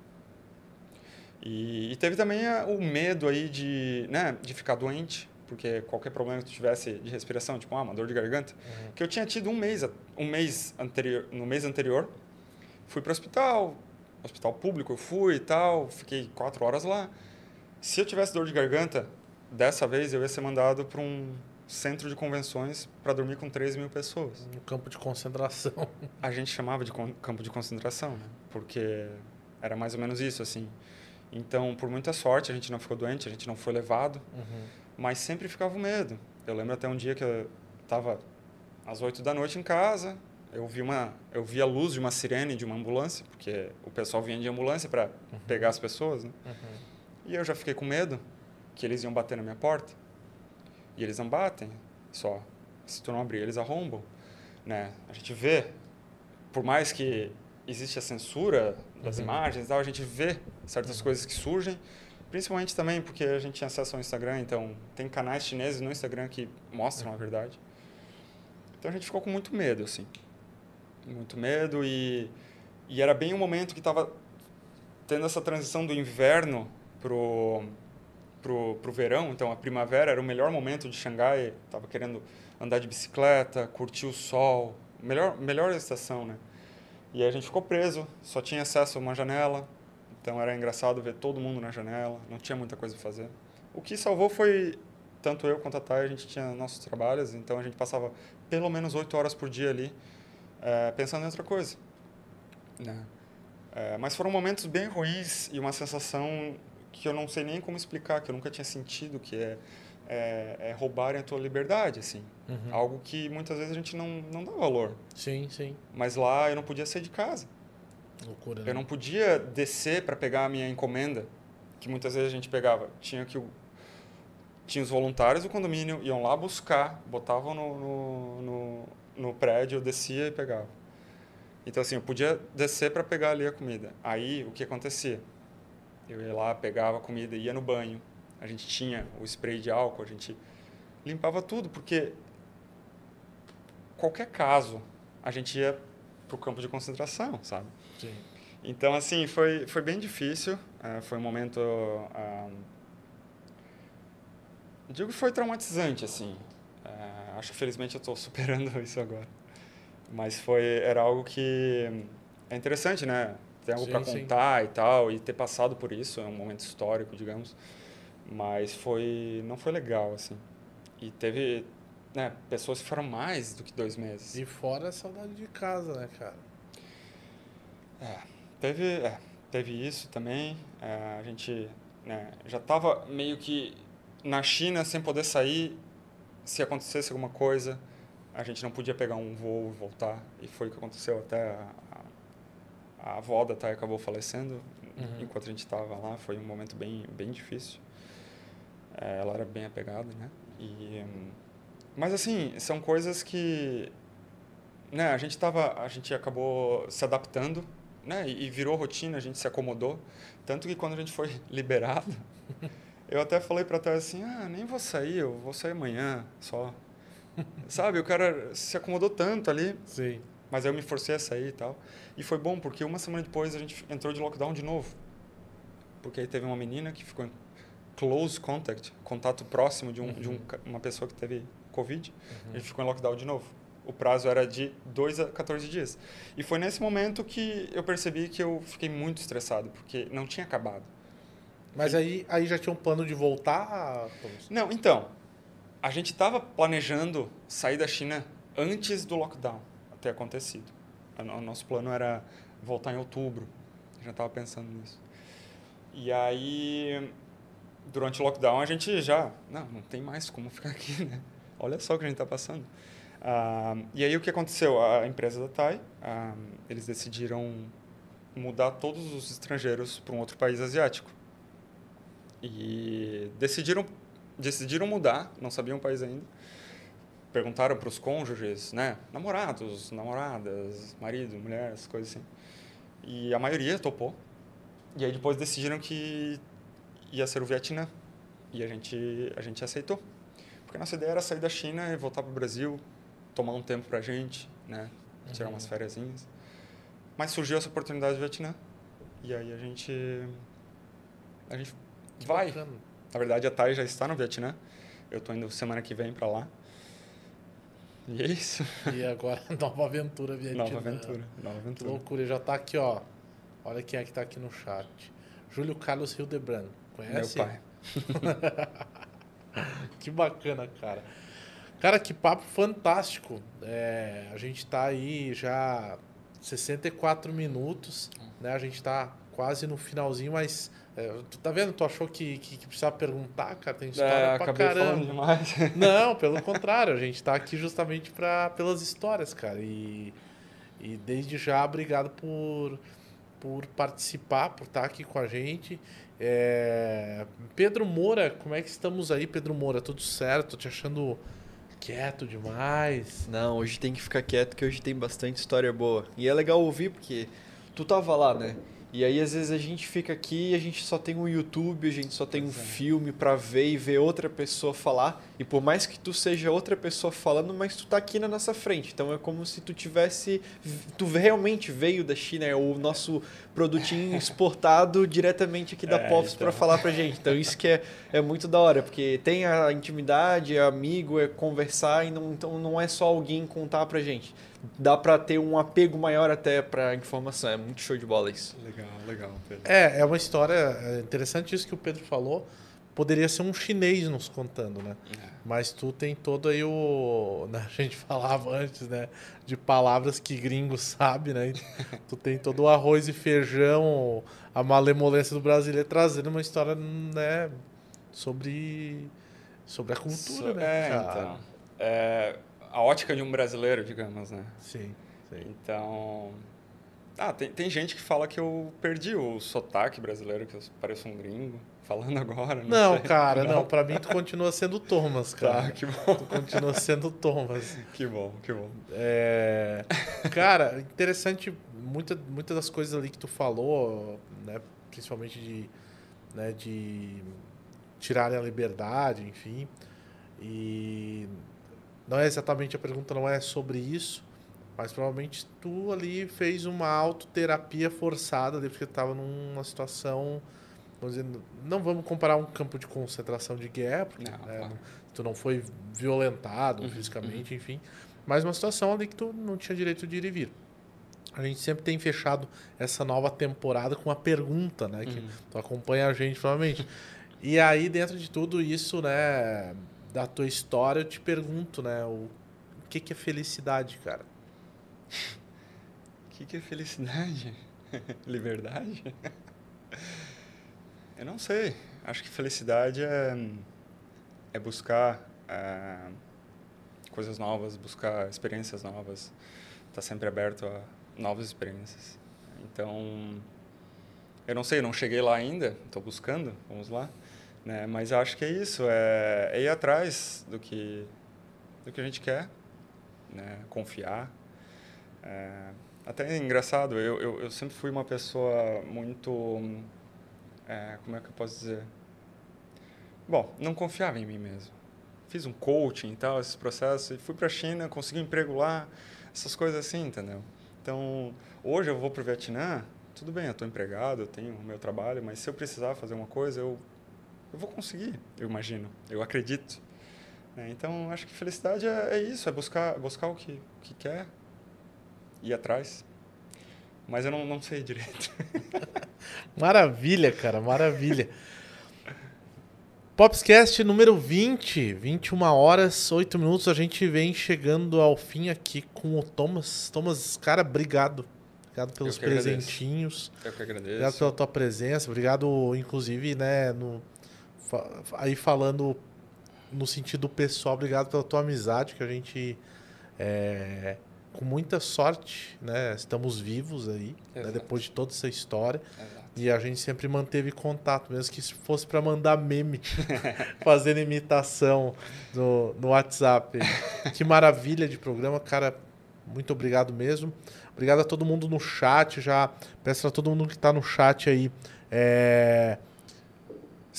E, e teve também a- o medo aí de, né, de ficar doente, porque qualquer problema que tu tivesse de respiração, tipo ah, uma dor de garganta, que eu tinha tido um mês, um mês anterior, no mês anterior, fui para o hospital, hospital público, eu fui e tal, fiquei quatro horas lá. Se eu tivesse dor de garganta, dessa vez eu ia ser mandado para um centro de convenções para dormir com 3 mil pessoas. No campo de concentração. A gente chamava de campo de concentração, né? Porque era mais ou menos isso, assim. Então, por muita sorte, a gente não ficou doente, a gente não foi levado, mas sempre ficava o medo. Eu lembro até um dia que eu estava às 8 da noite em casa, eu vi uma eu vi a luz de uma sirene de uma ambulância, porque o pessoal vinha de ambulância para pegar as pessoas, né? E eu já fiquei com medo que eles iam bater na minha porta. E eles não batem, só se tu não abrir, eles arrombam, né? A gente vê, por mais que existe a censura das imagens, e tal, a gente vê certas coisas que surgem, principalmente também porque a gente tinha acesso ao Instagram, então tem canais chineses no Instagram que mostram a verdade. Então a gente ficou com muito medo, assim. Muito medo e, e era bem o momento que estava tendo essa transição do inverno pro pro, pro verão, então a primavera era o melhor momento de Xangai, tava querendo andar de bicicleta, curtir o sol, melhor melhor estação, né? E a gente ficou preso, só tinha acesso a uma janela, então era engraçado ver todo mundo na janela, não tinha muita coisa para fazer. O que salvou foi tanto eu quanto a Thay, a gente tinha nossos trabalhos, então a gente passava pelo menos oito horas por dia ali é, pensando em outra coisa. Né? É, mas foram momentos bem ruins e uma sensação que eu não sei nem como explicar, que eu nunca tinha sentido, que é, é, é roubarem a tua liberdade, assim. Uhum. Algo que muitas vezes a gente não, não dá valor. Sim, sim. Mas lá eu não podia sair de casa. Loucura, né? Eu não podia descer para pegar a minha encomenda, que muitas vezes a gente pegava. Tinha que tinha os voluntários do condomínio iam lá buscar, botavam no, no, no, no prédio, eu descia e pegava. Então assim, eu podia descer para pegar ali a comida. Aí o que acontecia? Eu ia lá, pegava a comida, ia no banho. A gente tinha o spray de álcool, a gente limpava tudo, porque qualquer caso a gente ia pro campo de concentração, sabe? Sim. Então, assim, foi, foi bem difícil. eh, foi um momento. ah, digo que foi traumatizante, assim. Eh, acho que felizmente eu estou superando isso agora. Mas foi, era algo que é interessante, né? Ter algo Sim, para sim. contar e tal, e ter passado por isso, é um momento histórico, digamos. Mas foi, não foi legal, assim. E teve, né, pessoas que foram mais do que dois meses. E fora a saudade de casa, né, cara? Teve, é, teve isso também. É, a gente né, já estava meio que na China sem poder sair. Se acontecesse alguma coisa, a gente não podia pegar um voo e voltar. E foi o que aconteceu até a, a, a avó da Thay acabou falecendo Uhum. enquanto a gente estava lá. Foi um momento bem, bem difícil. É, ela era bem apegada, né? E, mas assim, são coisas que né, a gente tava, a gente acabou se adaptando, né, e, e virou rotina, a gente se acomodou, tanto que quando a gente foi liberado, eu até falei para trás assim, ah, nem vou sair, eu vou sair amanhã só. Sabe, o cara se acomodou tanto ali, Sim. mas eu me forcei a sair e tal. E foi bom, porque uma semana depois a gente entrou de lockdown de novo. Porque aí teve uma menina que ficou close contact, contato próximo de, um, de um, ca- uma pessoa que teve Covid. A gente ficou em lockdown de novo. O prazo era de 2 a 14 dias. E foi nesse momento que eu percebi que eu fiquei muito estressado, porque não tinha acabado. Mas aí, aí já tinha um plano de voltar? Não, então, a gente estava planejando sair da China antes do lockdown ter acontecido. O no- o nosso plano era voltar em outubro. Eu já estava pensando nisso. E aí, durante o lockdown, a gente já... Não, não tem mais como ficar aqui, né? Olha só o que a gente está passando. Ah, e aí, o que aconteceu? A empresa da Thai, ah, eles decidiram mudar todos os estrangeiros para um outro país asiático. E decidiram, decidiram mudar, não sabiam o país ainda. Perguntaram para os cônjuges, né? Namorados, namoradas, marido, mulher, coisas assim. E a maioria topou. E aí depois decidiram que ia ser o Vietnã. E a gente, a gente aceitou. Porque a nossa ideia era sair da China e voltar para o Brasil, tomar um tempo para a gente, né? Tirar umas férias. Mas surgiu essa oportunidade do Vietnã. E aí a gente... A gente Que vai. bacana. Na verdade, a Thay já está no Vietnã. Eu estou indo semana que vem para lá. E é isso. E agora, nova aventura Vietnã. Nova aventura. Nova Que aventura. loucura, já tá aqui, ó. Olha quem é que tá aqui no chat. Júlio Carlos Hildebrand. Meu Conhece? pai. Que bacana, cara. Cara, que papo fantástico. É, a gente tá aí já 64 minutos, né? A gente tá quase no finalzinho, mas é, tu tá vendo? Tu achou que, que, que precisava perguntar, cara? Tem história É, pra caramba. demais. Não, pelo contrário, a gente tá aqui justamente pra, pelas histórias, cara. E, e desde já, obrigado por, por participar, por estar aqui com a gente. É, Pedro Moura, como é que estamos aí, Pedro Moura? Tudo certo? Tô te achando quieto demais. Não, hoje tem que ficar quieto que hoje tem bastante história boa. E é legal ouvir porque tu tava lá, né? E aí, às vezes, a gente fica aqui e a gente só tem um YouTube, a gente só tem um filme pra ver e ver outra pessoa falar. E por mais que tu seja outra pessoa falando, mas tu tá aqui na nossa frente. Então é como se tu tivesse. Tu realmente veio da China, é o nosso produtinho exportado diretamente aqui da É, Pops então. pra falar pra gente. Então isso que é, é muito da hora, porque tem a intimidade, é amigo, é conversar, e não, então não é só alguém contar pra gente. Dá pra ter um apego maior até pra informação. É muito show de bola isso. Legal, legal, Pedro. É, é uma história é interessante isso que o Pedro falou. Poderia ser um chinês nos contando, né? Mas tu tem todo aí o. né, A gente falava antes, né? De palavras que gringo sabe, né? Tu tem todo o arroz e feijão, a malemolência do brasileiro trazendo uma história, né? Sobre. Sobre a cultura, So- né? É, cara? então. É, a ótica de um brasileiro, digamos, né? Sim, sim. Então. Ah, tem, tem gente que fala que eu perdi o sotaque brasileiro, que eu pareço um gringo, falando agora. Não, Não, sei. cara, não. Pra mim, tu continua sendo Thomas, cara. Tá, que bom. Tu continua sendo Thomas. Que bom, que bom. É, cara, interessante muita, muitas das coisas ali que tu falou, né, principalmente de, né, de tirarem a liberdade, enfim. E não é exatamente a pergunta, não é sobre isso, mas provavelmente tu ali fez uma autoterapia forçada, ali, porque tu estava numa situação, vamos dizer, não vamos comparar um campo de concentração de guerra, porque Não, né, claro. tu não foi violentado Uhum, fisicamente, enfim, mas uma situação ali que tu não tinha direito de ir e vir. A gente sempre tem fechado essa nova temporada com uma pergunta, né? Que Uhum. tu acompanha a gente, provavelmente. E aí, dentro de tudo isso, né, da tua história, eu te pergunto, né, o, o que, que é felicidade, cara? O que, que é felicidade? Liberdade? Eu não sei. Acho que felicidade é, é buscar é, coisas novas, buscar experiências novas, estar sempre aberto a novas experiências. Então, eu não sei, não cheguei lá ainda, estou buscando, vamos lá. Né? Mas acho que é isso, é, é ir atrás do que, do que a gente quer, né? confiar. É, até é engraçado, eu, eu, eu sempre fui uma pessoa muito. é, como é que eu posso dizer? Bom, não confiava em mim mesmo. Fiz um coaching e tal, esses processos, e fui para a China, consegui um emprego lá, essas coisas assim, entendeu? Então, hoje eu vou para o Vietnã, tudo bem, eu estou empregado, eu tenho o meu trabalho, mas se eu precisar fazer uma coisa, eu, eu vou conseguir, eu imagino, eu acredito. né? Então, acho que felicidade é, é isso, é buscar, buscar o que, o que quer, ir atrás. Mas eu não, não sei direito. Maravilha, cara, maravilha. Popscast número 20, 21 horas, 8 minutos. A gente vem chegando ao fim aqui com o Thomas. Thomas, cara, obrigado. Obrigado pelos que agradeço. presentinhos. Eu que Obrigado agradeço. pela tua presença. Obrigado, inclusive, né, no, aí falando no sentido pessoal, obrigado pela tua amizade, que a gente, é, com muita sorte, né, estamos vivos aí, né, depois de toda essa história. Exato. E a gente sempre manteve contato, mesmo que se fosse para mandar meme, fazendo imitação no, no WhatsApp. Que maravilha de programa, cara. Muito obrigado mesmo. Obrigado a todo mundo no chat. Já peço a todo mundo que está no chat aí é,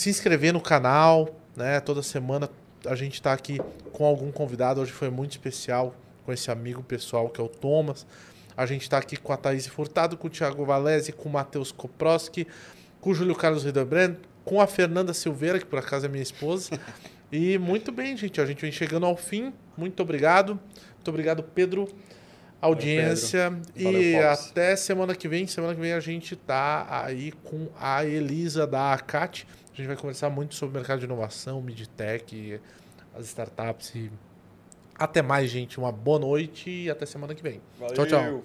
se inscrever no canal, né? Toda semana a gente está aqui com algum convidado. Hoje foi muito especial com esse amigo pessoal que é o Thomas. A gente está aqui com a Thaís Furtado, com o Thiago Valese, com o Matheus Koproski, com o Júlio Carlos Redebrand, com a Fernanda Silveira, que por acaso é minha esposa. E muito bem, gente. A gente vem chegando ao fim. Muito obrigado. Muito obrigado, Pedro. Audiência. Valeu, e até semana que vem. Semana que vem a gente tá aí com a Elisa da ACAT. A gente vai conversar muito sobre o mercado de inovação, Midtech, as startups. E... Até mais, gente. Uma boa noite e até semana que vem. Valeu. Tchau, tchau.